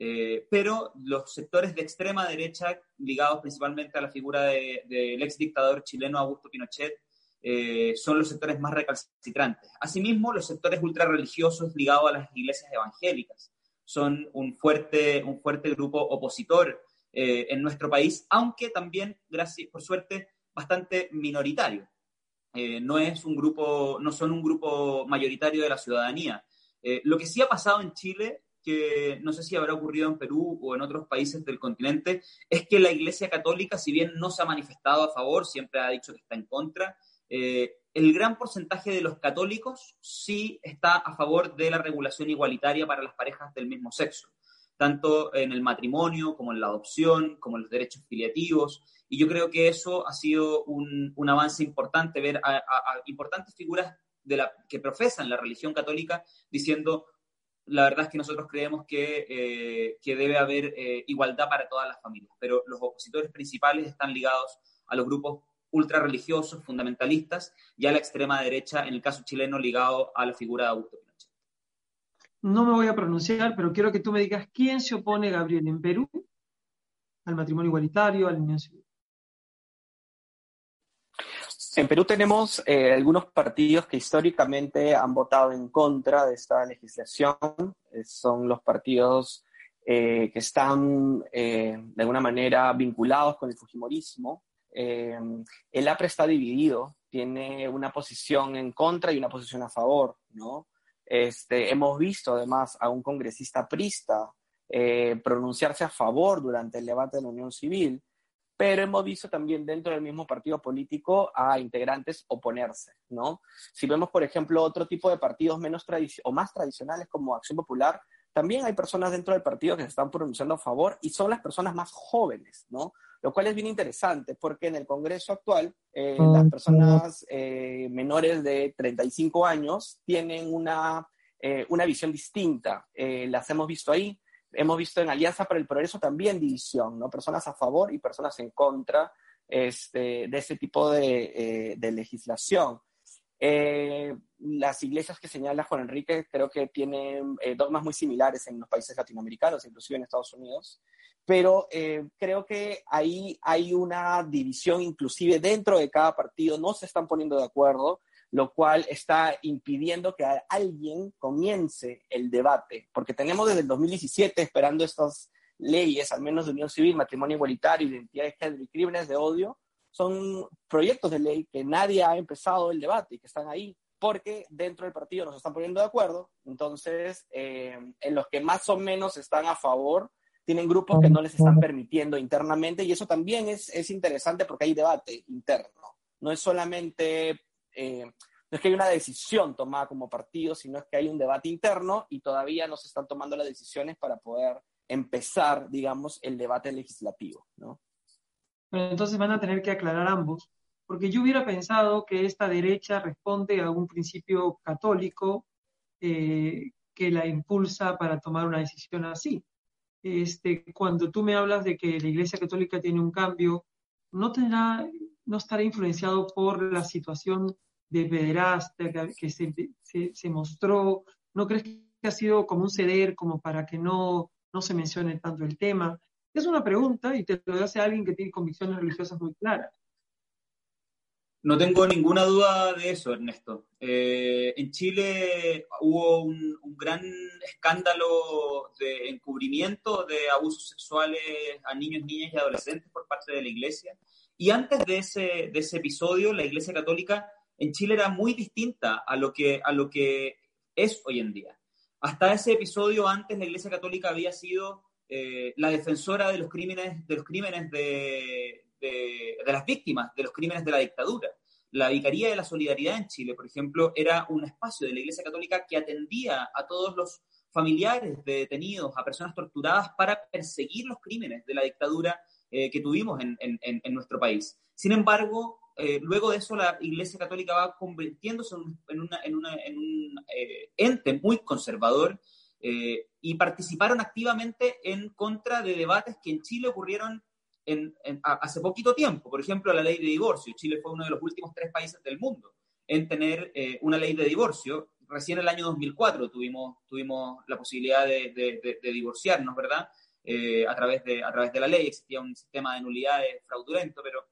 Eh, pero los sectores de extrema derecha, ligados principalmente a la figura del de, ex dictador chileno Augusto Pinochet, eh, son los sectores más recalcitrantes. Asimismo, los sectores ultrarreligiosos ligados a las iglesias evangélicas son un fuerte, un fuerte grupo opositor eh, en nuestro país, aunque también, gracias, por suerte, bastante minoritario. no, es un grupo, no son un grupo mayoritario de la ciudadanía. lo que sí ha pasado en Chile que no sé si habrá ocurrido en Perú o en otros países del continente, es que la Iglesia Católica, si bien no se ha manifestado a favor, siempre ha dicho que está en contra, eh, el gran porcentaje de los católicos sí está a favor de la regulación igualitaria para las parejas del mismo sexo, tanto en el matrimonio como en la adopción, como en los derechos filiativos. Y yo creo que eso ha sido un, avance importante, ver a, importantes figuras de la, que profesan la religión católica diciendo la verdad es que nosotros creemos que, eh, debe haber eh, igualdad para todas las familias, pero los opositores principales están ligados a los grupos ultrarreligiosos, fundamentalistas, y a la extrema derecha, en el caso chileno, ligado a la figura de Augusto. No me voy a pronunciar, pero quiero que tú me digas quién se opone, Gabriel, en Perú al matrimonio igualitario, a la unión civil. En Perú tenemos eh, algunos partidos que históricamente han votado en contra de esta legislación. Eh, son los partidos eh, que están de alguna manera vinculados con el Fujimorismo. el APRE está dividido, tiene una posición en contra y una posición a favor, ¿no? Este, hemos visto además a un congresista prista pronunciarse a favor durante el debate de la Unión Civil pero hemos visto también dentro del mismo partido político a integrantes oponerse, ¿no? Si vemos, por ejemplo, otro tipo de partidos menos o más tradicionales como Acción Popular, también hay personas dentro del partido que se están pronunciando a favor y son las personas más jóvenes, ¿no? Lo cual es bien interesante porque en el Congreso actual eh, las personas eh, menores de 35 años tienen una, eh, una visión distinta. las hemos visto ahí, hemos visto en Alianza para el Progreso también división, ¿no? Personas a favor y personas en contra este, de ese tipo de, eh, legislación. Eh, las iglesias que señala Juan Enrique creo que tienen eh, dogmas muy similares en los países latinoamericanos, inclusive en Estados Unidos, pero creo que ahí hay una división inclusive dentro de cada partido, no se están poniendo de acuerdo lo cual está impidiendo que alguien comience el debate, porque tenemos desde el 2017 esperando estas leyes, al menos de unión civil, matrimonio igualitario, identidad de género y crímenes de odio, son proyectos de ley que nadie ha empezado el debate y que están ahí porque dentro del partido nos están poniendo de acuerdo, entonces eh, en los que más o menos están a favor, tienen grupos que no les están permitiendo internamente y eso también es, es interesante porque hay debate interno, no es solamente eh, no es que hay una decisión tomada como partido, sino es que hay un debate interno y todavía no se están tomando las decisiones para poder empezar, digamos, el debate legislativo, ¿no? entonces van a tener que aclarar ambos, porque yo hubiera pensado que esta derecha responde a un principio católico eh, que la impulsa para tomar una decisión así. Este, cuando tú me hablas de que la Iglesia Católica tiene un cambio, no tendrá, no estará influenciado por la situación de pederastia que, se, se, mostró, ¿no crees que ha sido como un ceder como para que no, no se mencione tanto el tema? Es una pregunta y te lo hace alguien que tiene convicciones religiosas muy claras. No tengo ninguna duda de eso, Ernesto. Eh, en Chile hubo un, gran escándalo de encubrimiento de abusos sexuales a niños, niñas y adolescentes por parte de la Iglesia. Y antes de ese, de ese episodio, la Iglesia Católica en Chile era muy distinta a lo, que, a lo que es hoy en día. Hasta ese episodio, antes la Iglesia Católica había sido eh, la defensora de los crímenes, de, los crímenes de, de, las víctimas de los crímenes de la dictadura. La Vicaría de la Solidaridad en Chile, por ejemplo, era un espacio de la Iglesia Católica que atendía a todos los familiares de detenidos, a personas torturadas para perseguir los crímenes de la dictadura eh, que tuvimos en, en, nuestro país. Sin embargo, eh, luego de eso la Iglesia Católica va convirtiéndose en, un ente muy conservador eh, y participaron activamente en contra de debates que en Chile ocurrieron hace poquito tiempo. Por ejemplo, la ley de divorcio. Chile fue uno de los últimos tres países del mundo en tener eh, una ley de divorcio. Recién en el año 2004 tuvimos, tuvimos la posibilidad de, divorciarnos, ¿verdad? Eh, a, través de, la ley. Existía un sistema de nulidades fraudulento, pero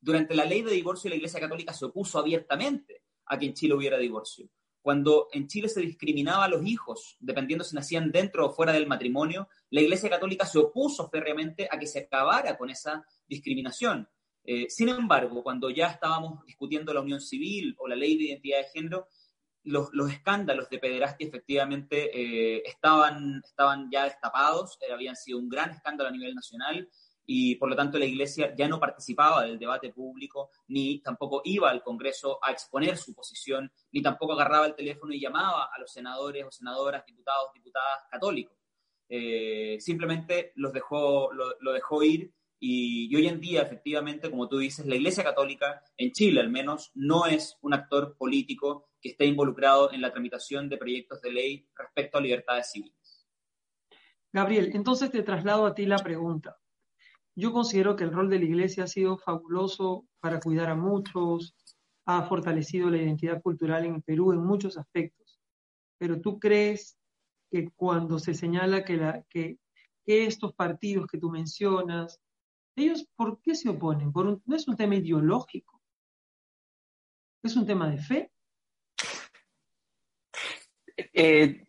durante la ley de divorcio la Iglesia Católica se opuso abiertamente a que en Chile hubiera divorcio cuando en Chile se discriminaba a los hijos, dependiendo si nacían dentro o fuera del matrimonio, la Iglesia Católica se opuso férreamente a que se acabara con esa discriminación. Eh, sin embargo, cuando ya estábamos discutiendo la unión civil o la ley de identidad de género, los, escándalos de pederastia efectivamente eh, estaban, estaban ya destapados, eh, habían sido un gran escándalo a nivel nacional y por lo tanto la Iglesia ya no participaba del debate público, ni tampoco iba al Congreso a exponer su posición, ni tampoco agarraba el teléfono y llamaba a los senadores o senadoras, diputados, diputadas católicos. Eh, simplemente los dejó, lo, dejó ir y, hoy en día, efectivamente, como tú dices, la Iglesia Católica, en Chile al menos, no es un actor político que esté involucrado en la tramitación de proyectos de ley respecto a libertades civiles. Gabriel, entonces te traslado a ti la pregunta. Yo considero que el rol de la iglesia ha sido fabuloso para cuidar a muchos, ha fortalecido la identidad cultural en Perú en muchos aspectos. Pero tú crees que cuando se señala que, estos partidos que tú mencionas, ellos, ¿por qué se oponen? No es un tema ideológico, es un tema de fe. Eh,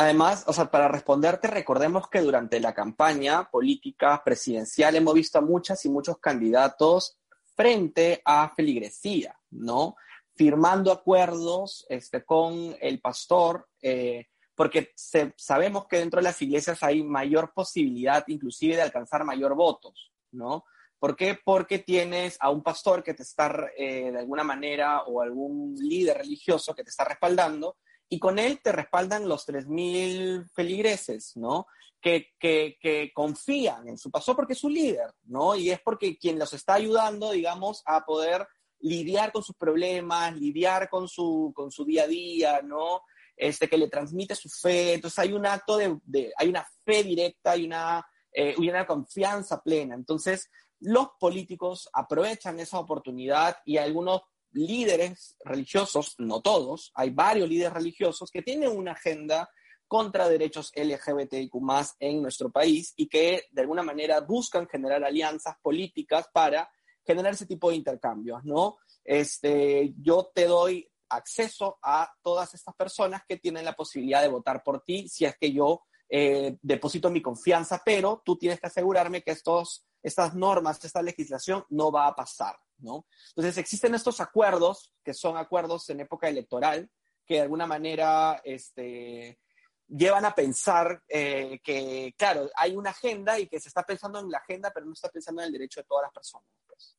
además, o sea, para responderte, recordemos que durante la campaña política presidencial hemos visto a muchas y muchos candidatos frente a feligresía, ¿no? Firmando acuerdos este, con el pastor, eh, porque sabemos que dentro de las iglesias hay mayor posibilidad inclusive de alcanzar mayor votos, ¿no? ¿Por qué? Porque tienes a un pastor que te está eh, de alguna manera o algún líder religioso que te está respaldando y con él te respaldan los 3.000 feligreses, ¿no? Que, que, confían en su pastor porque es su líder, ¿no? Y es porque quien los está ayudando, digamos, a poder lidiar con sus problemas, lidiar con su, con su día a día, ¿no? Este, que le transmite su fe. Entonces hay un acto de, hay una fe directa y una, eh, una confianza plena. Entonces los políticos aprovechan esa oportunidad y algunos líderes religiosos, no todos, hay varios líderes religiosos que tienen una agenda contra derechos LGBTIQ en nuestro país y que de alguna manera buscan generar alianzas políticas para generar ese tipo de intercambios, ¿no? Este, yo te doy acceso a todas estas personas que tienen la posibilidad de votar por ti si es que yo eh, deposito mi confianza, pero tú tienes que asegurarme que estos, estas normas, esta legislación no va a pasar, ¿no? Entonces existen estos acuerdos, que son acuerdos en época electoral, que de alguna manera este, llevan a pensar eh, que, claro, hay una agenda y que se está pensando en la agenda, pero no está pensando en el derecho de todas las personas. Pues.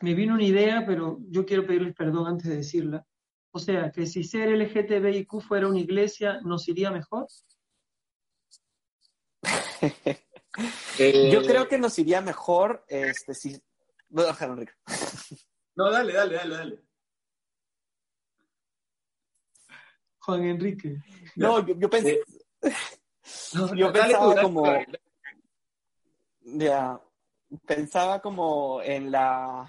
Me vino una idea, pero yo quiero pedirles perdón antes de decirla. O sea, que si ser LGTBIQ fuera una iglesia, ¿nos iría mejor? Eh, Yo creo que nos iría mejor este, si... Voy a dejar Enrique. No, dale, dale, dale, dale. Juan Enrique. No, yo, pensé... Eh, yo pensaba como... Ya, pensaba como en la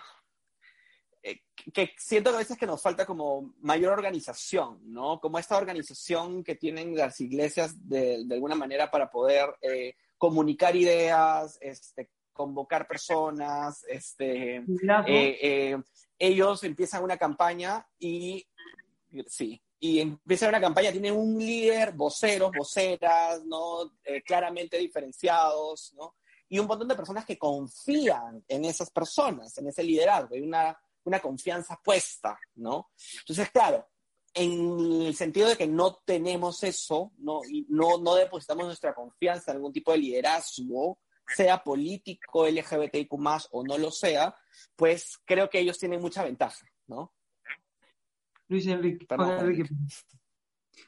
que siento que a veces que nos falta como mayor organización, ¿no? Como esta organización que tienen las iglesias de, de alguna manera para poder eh, comunicar ideas, este, convocar personas, este, eh, eh, ellos empiezan una campaña y, sí, y empiezan una campaña, tienen un líder, voceros, voceras, ¿no? claramente diferenciados, ¿no? Y un montón de personas que confían en esas personas, en ese liderazgo. Hay una una confianza puesta, ¿no? Entonces, claro, en el sentido de que no tenemos eso, no, no, no depositamos nuestra confianza en algún tipo de liderazgo, sea político, LGBTIQ o no lo sea, pues creo que ellos tienen mucha ventaja, ¿no? Luis Enrique,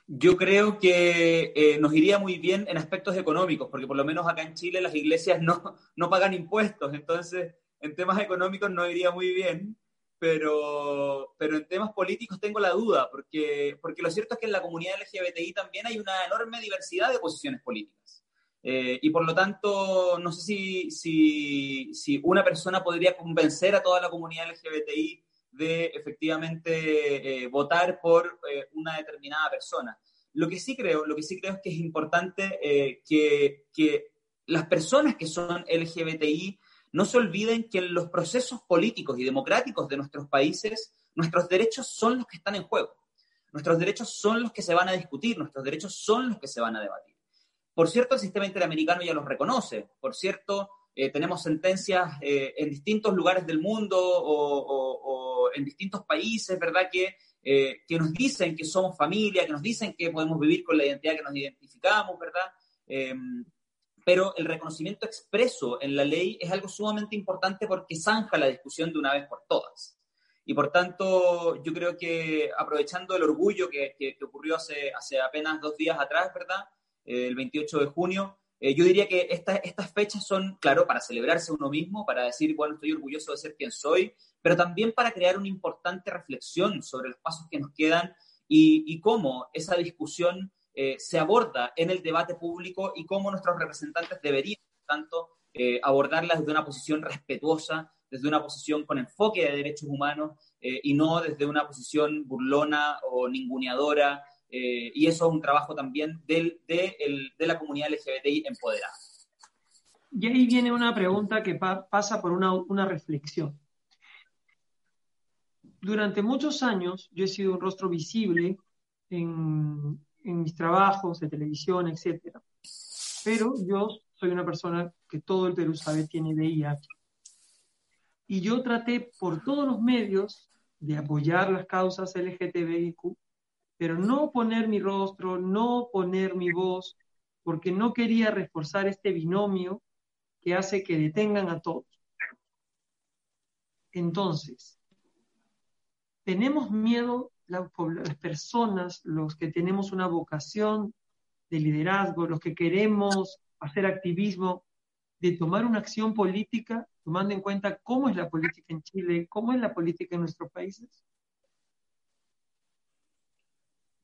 Yo creo que eh, nos iría muy bien en aspectos económicos, porque por lo menos acá en Chile las iglesias no, no pagan impuestos, entonces en temas económicos no iría muy bien pero, pero en temas políticos tengo la duda, porque, porque lo cierto es que en la comunidad LGBTI también hay una enorme diversidad de posiciones políticas. Eh, y por lo tanto, no sé si, si, si, una persona podría convencer a toda la comunidad LGBTI de efectivamente eh, votar por eh, una determinada persona. Lo que sí creo, lo que sí creo es que es importante que, que las personas que son LGBTI no se olviden que en los procesos políticos y democráticos de nuestros países, nuestros derechos son los que están en juego. Nuestros derechos son los que se van a discutir, nuestros derechos son los que se van a debatir. Por cierto, el sistema interamericano ya los reconoce. Por cierto, eh, tenemos sentencias eh, en distintos lugares del mundo o, en distintos países, ¿verdad? Que, eh, que nos dicen que somos familia, que nos dicen que podemos vivir con la identidad que nos identificamos, ¿verdad? pero el reconocimiento expreso en la ley es algo sumamente importante porque zanja la discusión de una vez por todas. Y por tanto, yo creo que aprovechando el orgullo que, que, ocurrió hace, hace apenas dos días atrás, ¿verdad? El 28 de junio, eh, yo diría que estas fechas son, claro, para celebrarse uno mismo, para decir, bueno, estoy orgulloso de ser quien soy, pero también para crear una importante reflexión sobre los pasos que nos quedan y, y cómo esa discusión eh, se aborda en el debate público y cómo nuestros representantes deberían, tanto, eh, abordarlas desde una posición respetuosa, desde una posición con enfoque de derechos humanos eh, y no desde una posición burlona o ninguneadora. Y eso es un trabajo también del, de, la comunidad LGBTI empoderada. Y ahí viene una pregunta que pasa por una, una reflexión. Durante muchos años yo he sido un rostro visible en, en mis trabajos de televisión, etc. Pero yo soy una persona que todo el Perú sabe tiene VIH. Y yo traté por todos los medios de apoyar las causas LGTBIQ, pero no poner mi rostro, no poner mi voz, porque no quería reforzar este binomio que hace que detengan a todos. Entonces, tenemos miedo las personas, los que tenemos una vocación de liderazgo, los que queremos hacer activismo, de tomar una acción política, tomando en cuenta cómo es la política en Chile, cómo es la política en nuestros países?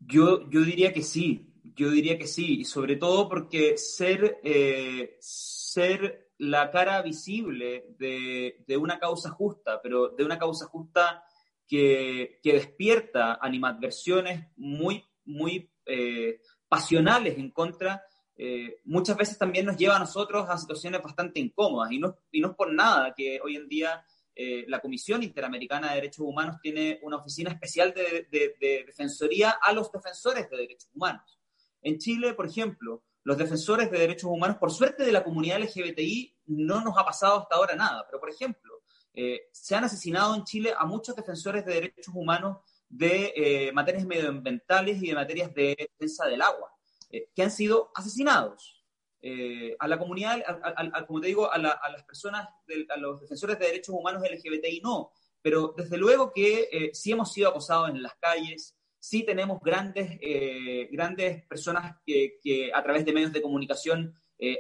Yo, yo diría que sí, yo diría que sí, y sobre todo porque ser, eh, ser la cara visible de, de, una causa justa, pero de una causa justa que, despierta animadversiones muy, muy eh, pasionales en contra, eh, muchas veces también nos lleva a nosotros a situaciones bastante incómodas. Y no, y no es por nada que hoy en día eh, la Comisión Interamericana de Derechos Humanos tiene una oficina especial de, de, defensoría a los defensores de derechos humanos. En Chile, por ejemplo, los defensores de derechos humanos, por suerte de la comunidad LGBTI, no nos ha pasado hasta ahora nada. Pero, por ejemplo, eh, se han asesinado en Chile a muchos defensores de derechos humanos de eh, materias medioambientales y de materias de defensa del agua, que han sido asesinados. A la comunidad, como te digo, a, las personas, a los defensores de derechos humanos LGBTI no, pero desde luego que sí hemos sido acosados en las calles, sí tenemos grandes, grandes personas que, que, a través de medios de comunicación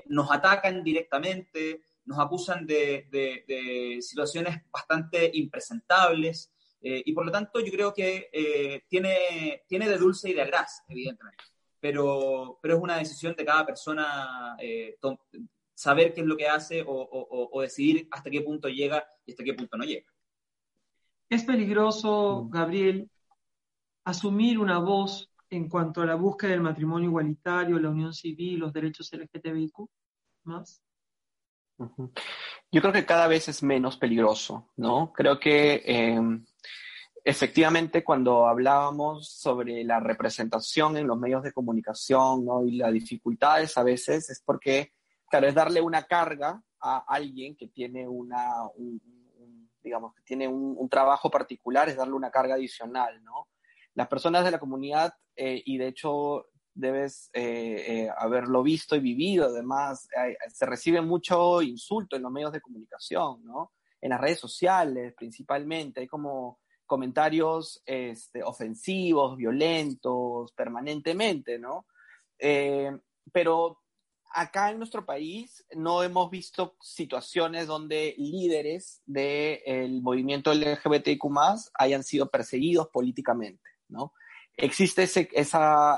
nos atacan directamente, nos acusan de, de situaciones bastante impresentables. y por lo tanto yo creo que tiene, tiene de dulce y de gras, evidentemente pero, pero es una decisión de cada persona eh, saber qué es lo que hace o, decidir hasta qué punto llega y hasta qué punto no llega. Es peligroso, mm. Gabriel, asumir una voz en cuanto a la búsqueda del matrimonio igualitario, la unión civil, los derechos LGTBIQ más. Yo creo que cada vez es menos peligroso, ¿no? Creo que em, efectivamente, cuando hablábamos sobre la representación en los medios de comunicación ¿no? y las dificultades a veces, es porque, claro, es darle una carga a alguien que tiene una, un, digamos, que tiene un, trabajo particular, es darle una carga adicional, ¿no? Las personas de la comunidad, eh, y de hecho debes eh, eh, haberlo visto y vivido, además, se recibe mucho insulto en los medios de comunicación, ¿no? En las redes sociales principalmente, hay como comentarios este, ofensivos, violentos, permanentemente, ¿no? Eh, pero acá en nuestro país no hemos visto situaciones donde líderes del movimiento LGBTQ hayan sido perseguidos políticamente, ¿no? Existe ese,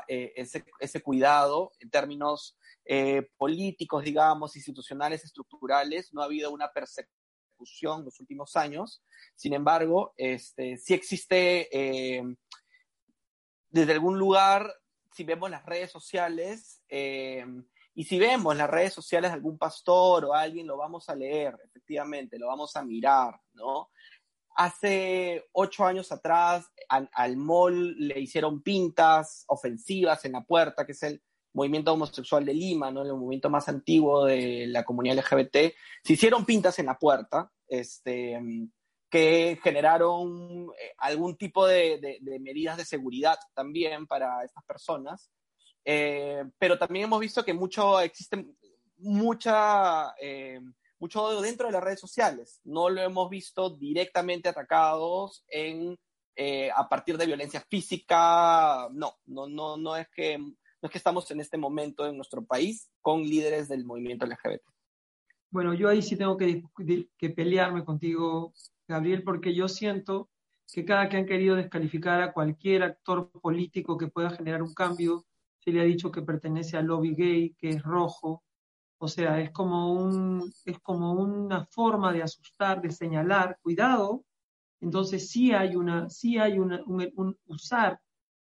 eh, ese, ese, cuidado en términos eh, políticos, digamos, institucionales, estructurales, no ha habido una persecución los últimos años. Sin embargo, este, sí existe eh, desde algún lugar, si vemos las redes sociales, eh, y si vemos las redes sociales de algún pastor o alguien, lo vamos a leer, efectivamente, lo vamos a mirar, ¿no? Hace ocho años atrás al, al mall le hicieron pintas ofensivas en la puerta, que es el, movimiento homosexual de Lima, ¿no? el movimiento más antiguo de la comunidad LGBT, se hicieron pintas en la puerta, este, que generaron eh, algún tipo de, medidas de seguridad también para estas personas. Eh, pero también hemos visto que mucho existe mucha, eh, mucho odio dentro de las redes sociales. No lo hemos visto directamente atacados en, a partir de violencia física. No, no, no, no es que es que estamos en este momento en nuestro país con líderes del movimiento LGBT. Bueno, yo ahí sí tengo que, pelearme contigo, Gabriel, porque yo siento que cada que han querido descalificar a cualquier actor político que pueda generar un cambio, se le ha dicho que pertenece al lobby gay, que es rojo. O sea, es como, un, es como una forma de asustar, de señalar, cuidado. Entonces sí hay, una, sí hay una, un usar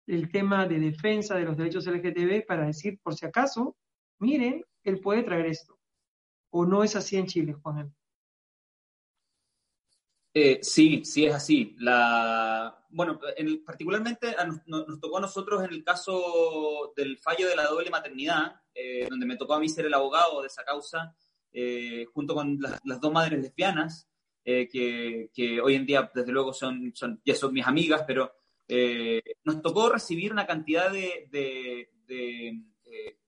el tema de defensa de los derechos LGTB para decir, por si acaso, miren, él puede traer esto. ¿O no es así en Chile, Juan? Eh, sí, sí es así. La, bueno, particularmente nos, tocó a nosotros en el caso del fallo de la doble maternidad, eh, donde me tocó a mí ser el abogado de esa causa, eh, junto con las dos madres lesbianas, que, que, hoy en día, desde luego, son, son, ya son mis amigas, pero eh, nos tocó recibir una cantidad de, eh,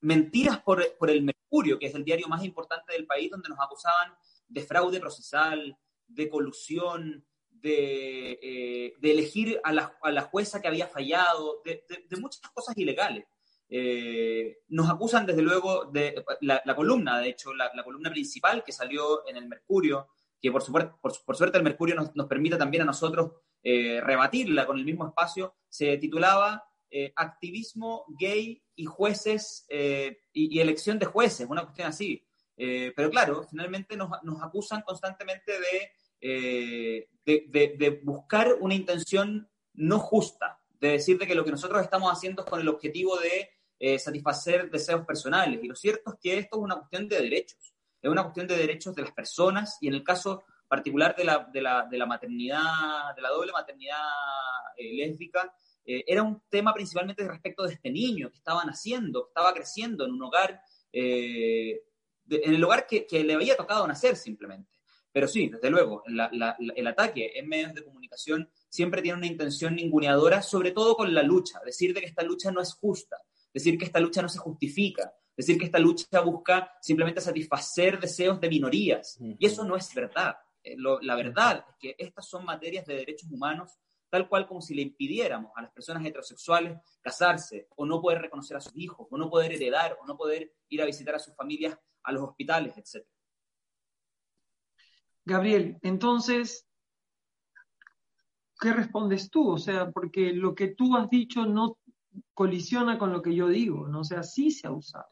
mentiras por, el Mercurio, que es el diario más importante del país, donde nos acusaban de fraude procesal, de colusión, de, eh, elegir a la, jueza que había fallado, de, muchas cosas ilegales. nos acusan desde luego de la, columna, de hecho, la, columna principal que salió en el Mercurio, que por, suerte el Mercurio nos, nos permite también a nosotros eh, rebatirla con el mismo espacio, se titulaba eh, Activismo gay y jueces eh, y, elección de jueces, una cuestión así. pero claro, finalmente nos, acusan constantemente de, de, buscar una intención no justa, de decir que lo que nosotros estamos haciendo es con el objetivo de satisfacer deseos personales. Y lo cierto es que esto es una cuestión de derechos, es una cuestión de derechos de las personas y en el caso particular de la, de la, de la maternidad, de la doble maternidad eh, lésbica, eh, era un tema principalmente respecto de este niño que estaba naciendo, que estaba creciendo en un hogar, eh, en el hogar que, que, le había tocado nacer simplemente. Pero sí, desde luego, el ataque en medios de comunicación siempre tiene una intención ninguneadora, sobre todo con la lucha, decir de que esta lucha no es justa, decir que esta lucha no se justifica, decir que esta lucha busca simplemente satisfacer deseos de minorías. Y eso no es verdad. Eh, la verdad es que estas son materias de derechos humanos tal cual como si le impidiéramos a las personas heterosexuales casarse o no poder reconocer a sus hijos o no poder heredar o no poder ir a visitar a sus familias a los hospitales, etc. Gabriel, entonces, ¿qué respondes tú? O sea, porque lo que tú has dicho no colisiona con lo que yo digo, ¿no? O sea, sí se ha usado.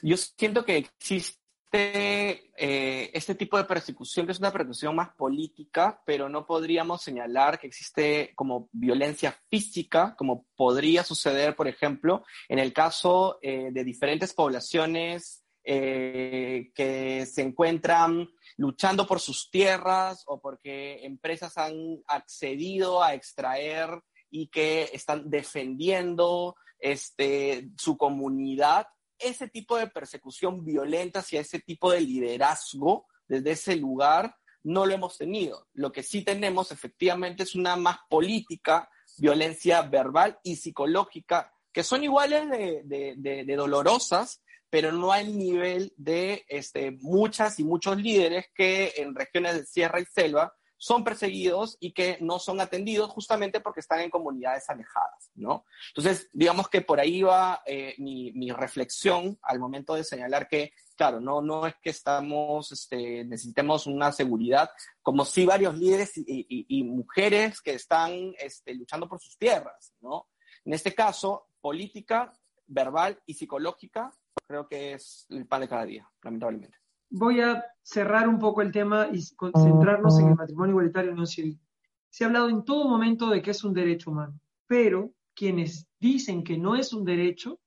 Yo siento que existe eh, este tipo de persecución, que es una persecución más política, pero no podríamos señalar que existe como violencia física, como podría suceder, por ejemplo, en el caso eh, de diferentes poblaciones eh, que se encuentran luchando por sus tierras o porque empresas han accedido a extraer y que están defendiendo este, su comunidad ese tipo de persecución violenta hacia ese tipo de liderazgo desde ese lugar no lo hemos tenido. Lo que sí tenemos efectivamente es una más política, violencia verbal y psicológica, que son iguales de, dolorosas, pero no al nivel de este, muchas y muchos líderes que en regiones de sierra y selva son perseguidos y que no son atendidos justamente porque están en comunidades alejadas, ¿no? Entonces, digamos que por ahí va eh, mi, reflexión al momento de señalar que, claro, no, no es que estamos, este, necesitemos una seguridad, como sí varios líderes y, mujeres que están este, luchando por sus tierras, ¿no? En este caso, política, verbal y psicológica, creo que es el pan de cada día, lamentablemente voy a cerrar un poco el tema y concentrarnos en el matrimonio igualitario no civil. Se ha hablado en todo momento de que es un derecho humano, pero quienes dicen que no es un derecho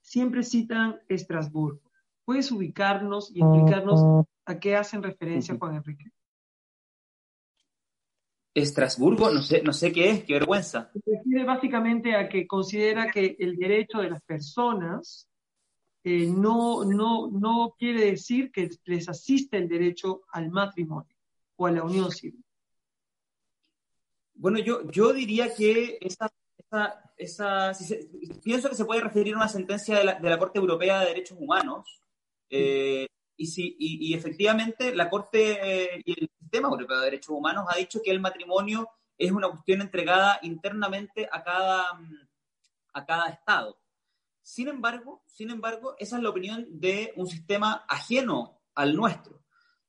siempre citan Estrasburgo. ¿Puedes ubicarnos y explicarnos a qué hacen referencia, Juan Enrique? Estrasburgo, no sé, no sé qué es, qué vergüenza. Se refiere básicamente a que considera que el derecho de las personas eh, no, no, no quiere decir que les asiste el derecho al matrimonio o a la unión civil. Bueno, yo, yo diría que esa, esa, pienso que se puede referir a una sentencia de la, de la Corte Europea de Derechos Humanos. Eh, y, si, y, efectivamente la Corte eh, y el Sistema Europeo de Derechos Humanos ha dicho que el matrimonio es una cuestión entregada internamente a cada, a cada Estado. Sin embargo, sin embargo, esa es la opinión de un sistema ajeno al nuestro.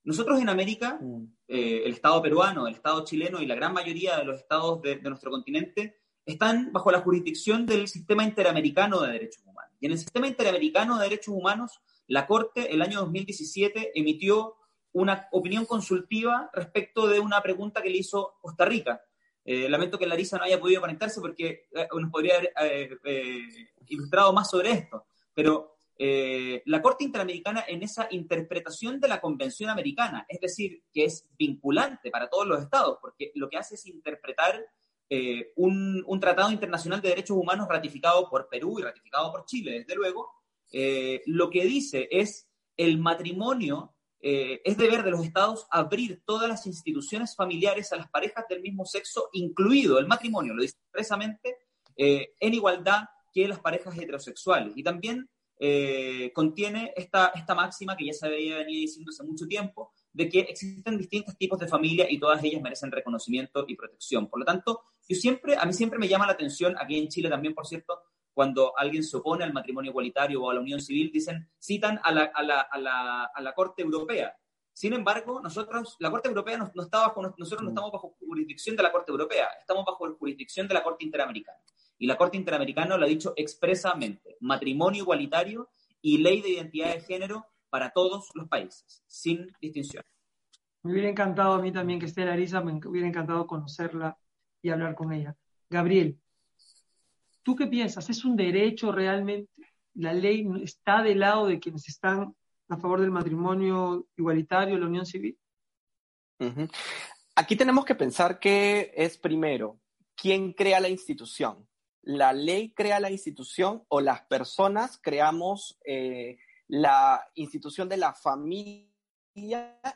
Nosotros en América, mm. eh, el Estado peruano, el Estado chileno y la gran mayoría de los estados de, nuestro continente están bajo la jurisdicción del sistema interamericano de derechos humanos. Y en el sistema interamericano de derechos humanos, la Corte el año 2017 emitió una opinión consultiva respecto de una pregunta que le hizo Costa Rica. Eh, lamento que Larisa no haya podido conectarse porque eh, nos podría haber ilustrado más sobre esto, pero eh, la Corte Interamericana en esa interpretación de la Convención Americana, es decir, que es vinculante para todos los estados, porque lo que hace es interpretar eh, un, tratado internacional de derechos humanos ratificado por Perú y ratificado por Chile, desde luego, eh, lo que dice es el matrimonio es deber de los estados abrir todas las instituciones familiares a las parejas del mismo sexo, incluido el matrimonio, lo dice expresamente, en igualdad que las parejas heterosexuales. Y también eh, contiene esta, esta máxima que ya se había venido diciendo hace mucho tiempo, de que existen distintos tipos de familia y todas ellas merecen reconocimiento y protección. Por lo tanto, yo siempre, a mí siempre me llama la atención, aquí en Chile también, por cierto, cuando alguien se opone al matrimonio igualitario o a la unión civil, dicen, citan a la, a la, a la, a la Corte Europea. Sin embargo, nosotros, la Corte Europea no, no está bajo, nosotros no estamos bajo jurisdicción de la Corte Europea, estamos bajo jurisdicción de la Corte Interamericana. Y la Corte Interamericana lo ha dicho expresamente, matrimonio igualitario y ley de identidad de género para todos los países, sin distinción. Me hubiera encantado a mí también que esté Larisa, me hubiera encantado conocerla y hablar con ella. Gabriel, ¿tú qué piensas? ¿Es un derecho realmente? ¿La ley está del lado de quienes están a favor del matrimonio igualitario, la unión civil? Aquí tenemos que pensar que es primero, ¿quién crea la institución? la ley crea la institución o las personas creamos eh, la institución de la familia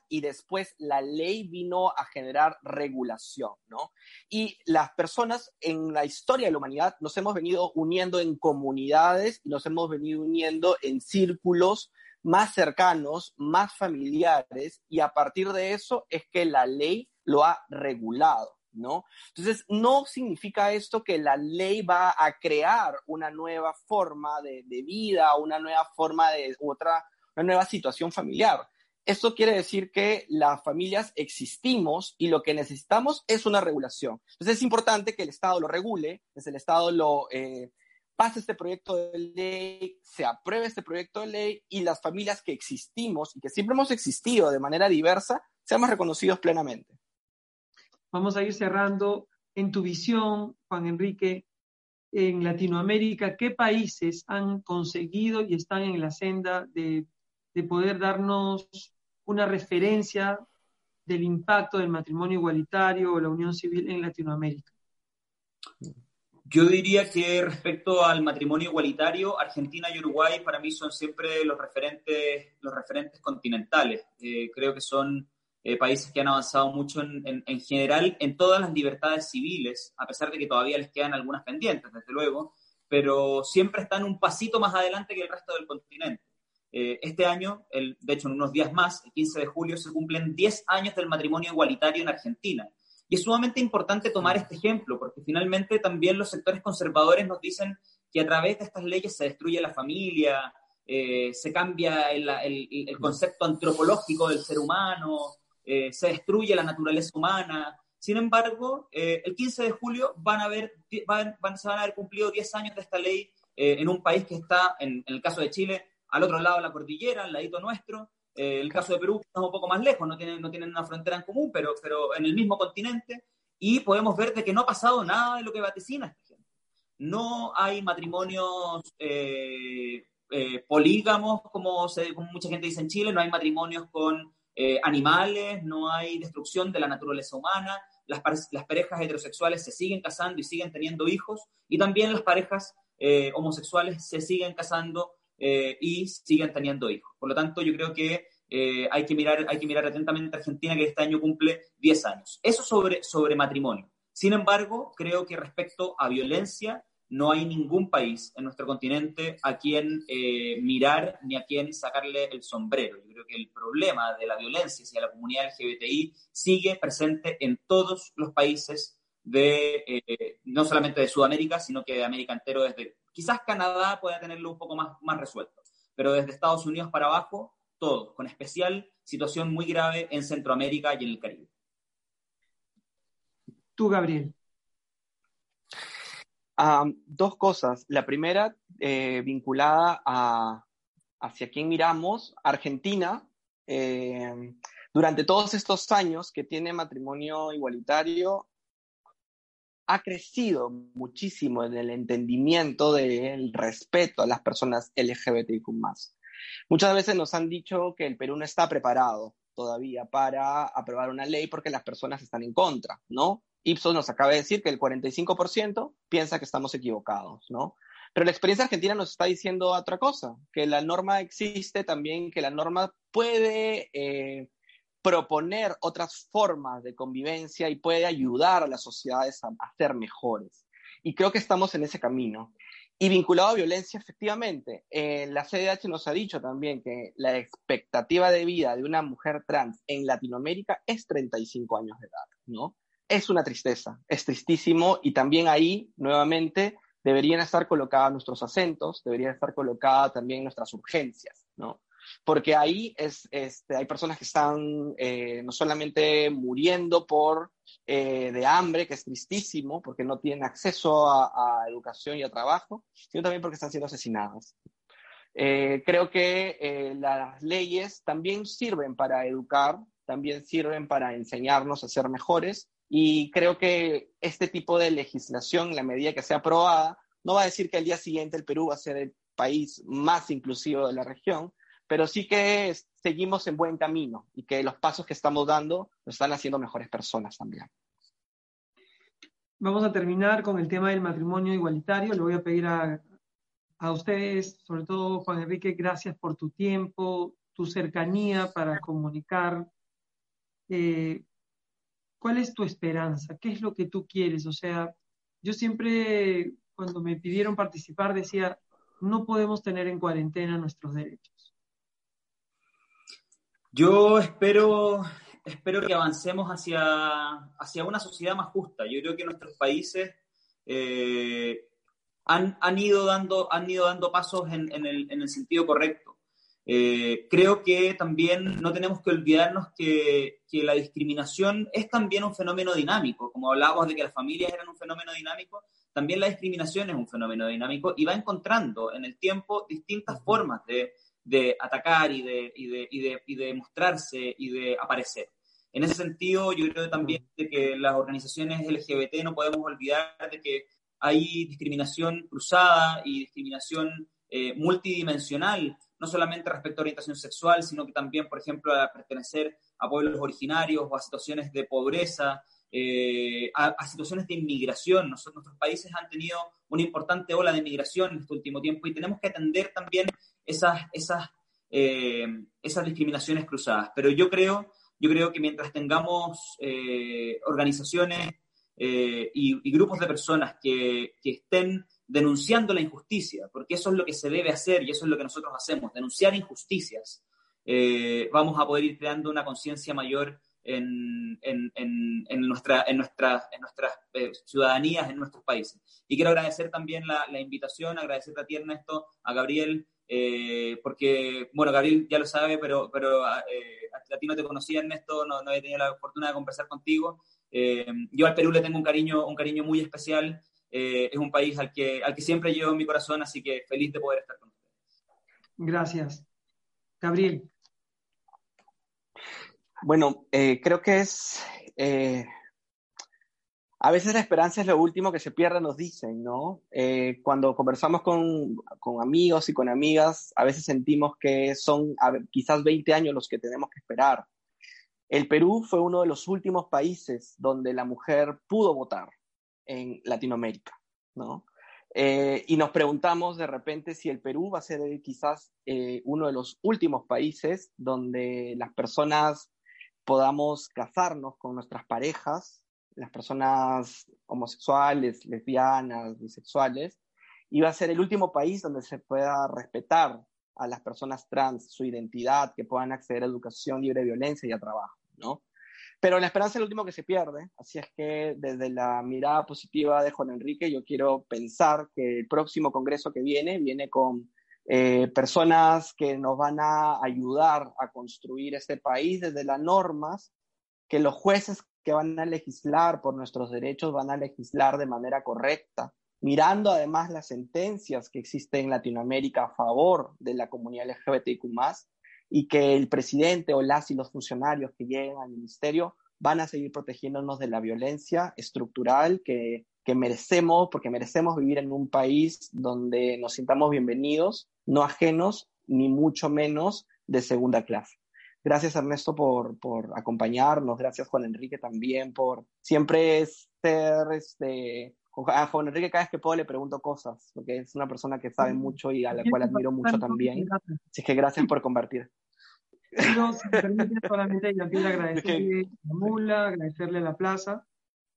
y después la ley vino a generar regulación, ¿no? Y las personas en la historia de la humanidad nos hemos venido uniendo en comunidades y nos hemos venido uniendo en círculos más cercanos, más familiares, y a partir de eso es que la ley lo ha regulado. ¿no? Entonces, no significa esto que la ley va a crear una nueva forma de, vida, una nueva forma de otra, una nueva situación familiar. Esto quiere decir que las familias existimos y lo que necesitamos es una regulación. Entonces es importante que el Estado lo regule, que el Estado lo eh, pase este proyecto de ley, se apruebe este proyecto de ley y las familias que existimos y que siempre hemos existido de manera diversa seamos reconocidos plenamente. Vamos a ir cerrando. En tu visión, Juan Enrique, en Latinoamérica, ¿qué países han conseguido y están en la senda de, de poder darnos una referencia del impacto del matrimonio igualitario o la unión civil en Latinoamérica? Yo diría que respecto al matrimonio igualitario, Argentina y Uruguay para mí son siempre los referentes, los referentes continentales. Eh, creo que son eh, países que han avanzado mucho en, en, general en todas las libertades civiles, a pesar de que todavía les quedan algunas pendientes, desde luego, pero siempre están un pasito más adelante que el resto del continente. Eh, este año, el, de hecho en unos días más, el 15 de julio, se cumplen 10 años del matrimonio igualitario en Argentina. Y es sumamente importante tomar este ejemplo, porque finalmente también los sectores conservadores nos dicen que a través de estas leyes se destruye la familia, eh, se cambia el, el, concepto antropológico del ser humano, eh, se destruye la naturaleza humana. Sin embargo, eh, el 15 de julio van a haber, van, se van a haber cumplido 10 años de esta ley eh, en un país que está, en, el caso de Chile, al otro lado de la cordillera, al ladito nuestro. el caso de Perú está un poco más lejos, no tienen, no tienen una frontera en común, pero, pero en el mismo continente. Y podemos ver de que no ha pasado nada de lo que vaticina esta gente. No hay matrimonios polígamos, como, se, como mucha gente dice en Chile, no hay matrimonios con eh, animales, no hay destrucción de la naturaleza humana, las, las, parejas heterosexuales se siguen casando y siguen teniendo hijos, y también las parejas eh, homosexuales se siguen casando eh, y siguen teniendo hijos. Por lo tanto, yo creo que hay, que mirar, hay que mirar atentamente a Argentina, que este año cumple 10 años. Eso sobre, sobre matrimonio. Sin embargo, creo que respecto a violencia, no hay ningún país en nuestro continente a quien eh, mirar ni a quien sacarle el sombrero. Yo creo que el problema de la violencia hacia la comunidad LGBTI sigue presente en todos los países de, eh, no solamente de Sudamérica, sino que de América entero, desde quizás Canadá pueda tenerlo un poco más, más resuelto, pero desde Estados Unidos para abajo, todos, con especial situación muy grave en Centroamérica y en el Caribe. Tú, Gabriel dos cosas. La primera, eh, vinculada a hacia quién miramos, Argentina, eh, durante todos estos años que tiene matrimonio igualitario, ha crecido muchísimo en el entendimiento del respeto a las personas LGBTIQ. Muchas veces nos han dicho que el Perú no está preparado todavía para aprobar una ley porque las personas están en contra, ¿no? Ipsos nos acaba de decir que el 45% piensa que estamos equivocados, ¿no? Pero la experiencia argentina nos está diciendo otra cosa, que la norma existe también, que la norma puede eh, proponer otras formas de convivencia y puede ayudar a las sociedades a, ser mejores. Y creo que estamos en ese camino. Y vinculado a violencia, efectivamente, eh, la CDH nos ha dicho también que la expectativa de vida de una mujer trans en Latinoamérica es 35 años de edad, ¿no? es una tristeza, es tristísimo y también ahí, nuevamente, deberían estar colocados nuestros acentos, deberían estar colocadas también nuestras urgencias, ¿no? Porque ahí es, este, hay personas que están eh, no solamente muriendo por, eh, de hambre, que es tristísimo, porque no tienen acceso a, educación y a trabajo, sino también porque están siendo asesinadas. Eh, creo que las leyes también sirven para educar, también sirven para enseñarnos a ser mejores y creo que este tipo de legislación, en la medida que sea aprobada, no va a decir que al día siguiente el Perú va a ser el país más inclusivo de la región, pero sí que seguimos en buen camino y que los pasos que estamos dando nos están haciendo mejores personas también. Vamos a terminar con el tema del matrimonio igualitario. Le voy a pedir a, a ustedes, sobre todo Juan Enrique, gracias por tu tiempo, tu cercanía para comunicar eh, ¿Cuál es tu esperanza? ¿Qué es lo que tú quieres? O sea, yo siempre, cuando me pidieron participar, decía, no podemos tener en cuarentena nuestros derechos. Yo espero, espero que avancemos hacia, hacia una sociedad más justa. Yo creo que nuestros países eh, han, han, ido dando, han ido dando pasos en, en, el, en el, sentido correcto. Eh, creo que también no tenemos que olvidarnos que, que, la discriminación es también un fenómeno dinámico. Como hablábamos de que las familias eran un fenómeno dinámico, también la discriminación es un fenómeno dinámico y va encontrando en el tiempo distintas formas de, de atacar y de, y, de, y, de, y de mostrarse y de aparecer. En ese sentido, yo creo también de que las organizaciones LGBT no podemos olvidar de que hay discriminación cruzada y discriminación eh, multidimensional, no solamente respecto a orientación sexual, sino que también, por ejemplo, a pertenecer a pueblos originarios o a situaciones de pobreza, eh, a, a, situaciones de inmigración. Nosotros, nuestros países han tenido una importante ola de inmigración en este último tiempo y tenemos que atender también esas, esas, eh, esas discriminaciones cruzadas. Pero yo creo, yo creo que mientras tengamos eh, organizaciones eh, y, y, grupos de personas que, que, estén denunciando la injusticia, porque eso es lo que se debe hacer y eso es lo que nosotros hacemos, denunciar injusticias, eh, vamos a poder ir creando una conciencia mayor en, en, en, en, nuestra, en, nuestra, en nuestras eh, ciudadanías, en nuestros países. Y quiero agradecer también la, la invitación, agradecer a ti Ernesto, a Gabriel, eh, porque, bueno, Gabriel ya lo sabe, pero, pero eh, a, ti no te conocía, Ernesto, no, no he tenido la fortuna de conversar contigo. Eh, yo al Perú le tengo un cariño, un cariño muy especial. Eh, es un país al que, al que siempre llevo en mi corazón, así que feliz de poder estar con ustedes. Gracias. Gabriel. Bueno, eh, creo que es a veces la esperanza es lo último que se pierde, nos dicen, ¿no? Eh, cuando conversamos con, con, amigos y con amigas, a veces sentimos que son quizás 20 años los que tenemos que esperar. El Perú fue uno de los últimos países donde la mujer pudo votar en Latinoamérica, ¿no? Eh, y nos preguntamos de repente si el Perú va a ser quizás eh, uno de los últimos países donde las personas podamos casarnos con nuestras parejas las personas homosexuales, lesbianas, bisexuales, iba a ser el último país donde se pueda respetar a las personas trans, su identidad, que puedan acceder a educación libre de violencia y a trabajo, ¿no? Pero la esperanza es el último que se pierde, así es que desde la mirada positiva de Juan Enrique, yo quiero pensar que el próximo congreso que viene viene con eh, personas que nos van a ayudar a construir este país desde las normas, que los jueces que van a legislar por nuestros derechos van a legislar de manera correcta, mirando además las sentencias que existen en Latinoamérica a favor de la comunidad LGBTIQ y que el presidente o y los funcionarios que lleguen al ministerio van a seguir protegiéndonos de la violencia estructural que, que merecemos, porque merecemos vivir en un país donde nos sintamos bienvenidos, no ajenos, ni mucho menos de segunda clase. Gracias Ernesto por, por acompañarnos, gracias Juan Enrique también por siempre ser, este, a Juan Enrique cada vez que puedo le pregunto cosas, porque es una persona que sabe mucho y a la cual admiro mucho también. Así que gracias por compartir. No, si me permite solamente yo quiero agradecerle a Mula, agradecerle a la plaza.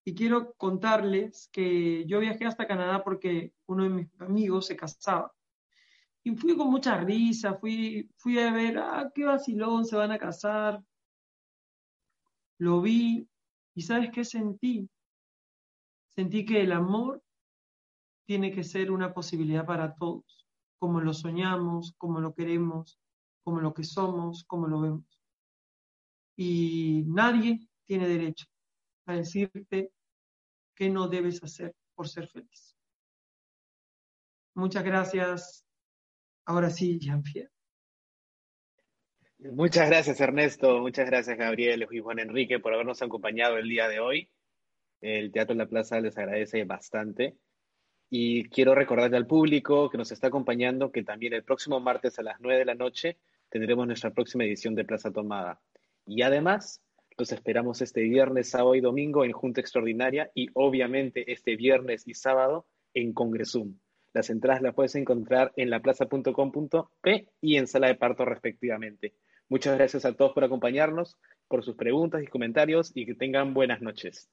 Y quiero contarles que yo viajé hasta Canadá porque uno de mis amigos se casaba y fui con mucha risa, fui, fui a ver, ah, qué vacilón, se van a casar. Lo vi y ¿sabes qué sentí? Sentí que el amor tiene que ser una posibilidad para todos, como lo soñamos, como lo queremos, como lo que somos, como lo vemos. Y nadie tiene derecho a decirte qué no debes hacer por ser feliz. Muchas gracias Ahora sí, Jean-Pierre. Muchas gracias, Ernesto. Muchas gracias, Gabriel y Juan Enrique, por habernos acompañado el día de hoy. El Teatro en la Plaza les agradece bastante. Y quiero recordarle al público que nos está acompañando que también el próximo martes a las 9 de la noche tendremos nuestra próxima edición de Plaza Tomada. Y además, los esperamos este viernes, sábado y domingo en Junta Extraordinaria y obviamente este viernes y sábado en Congresum. Las entradas las puedes encontrar en laplaza.com.p y en sala de parto respectivamente. Muchas gracias a todos por acompañarnos, por sus preguntas y comentarios y que tengan buenas noches.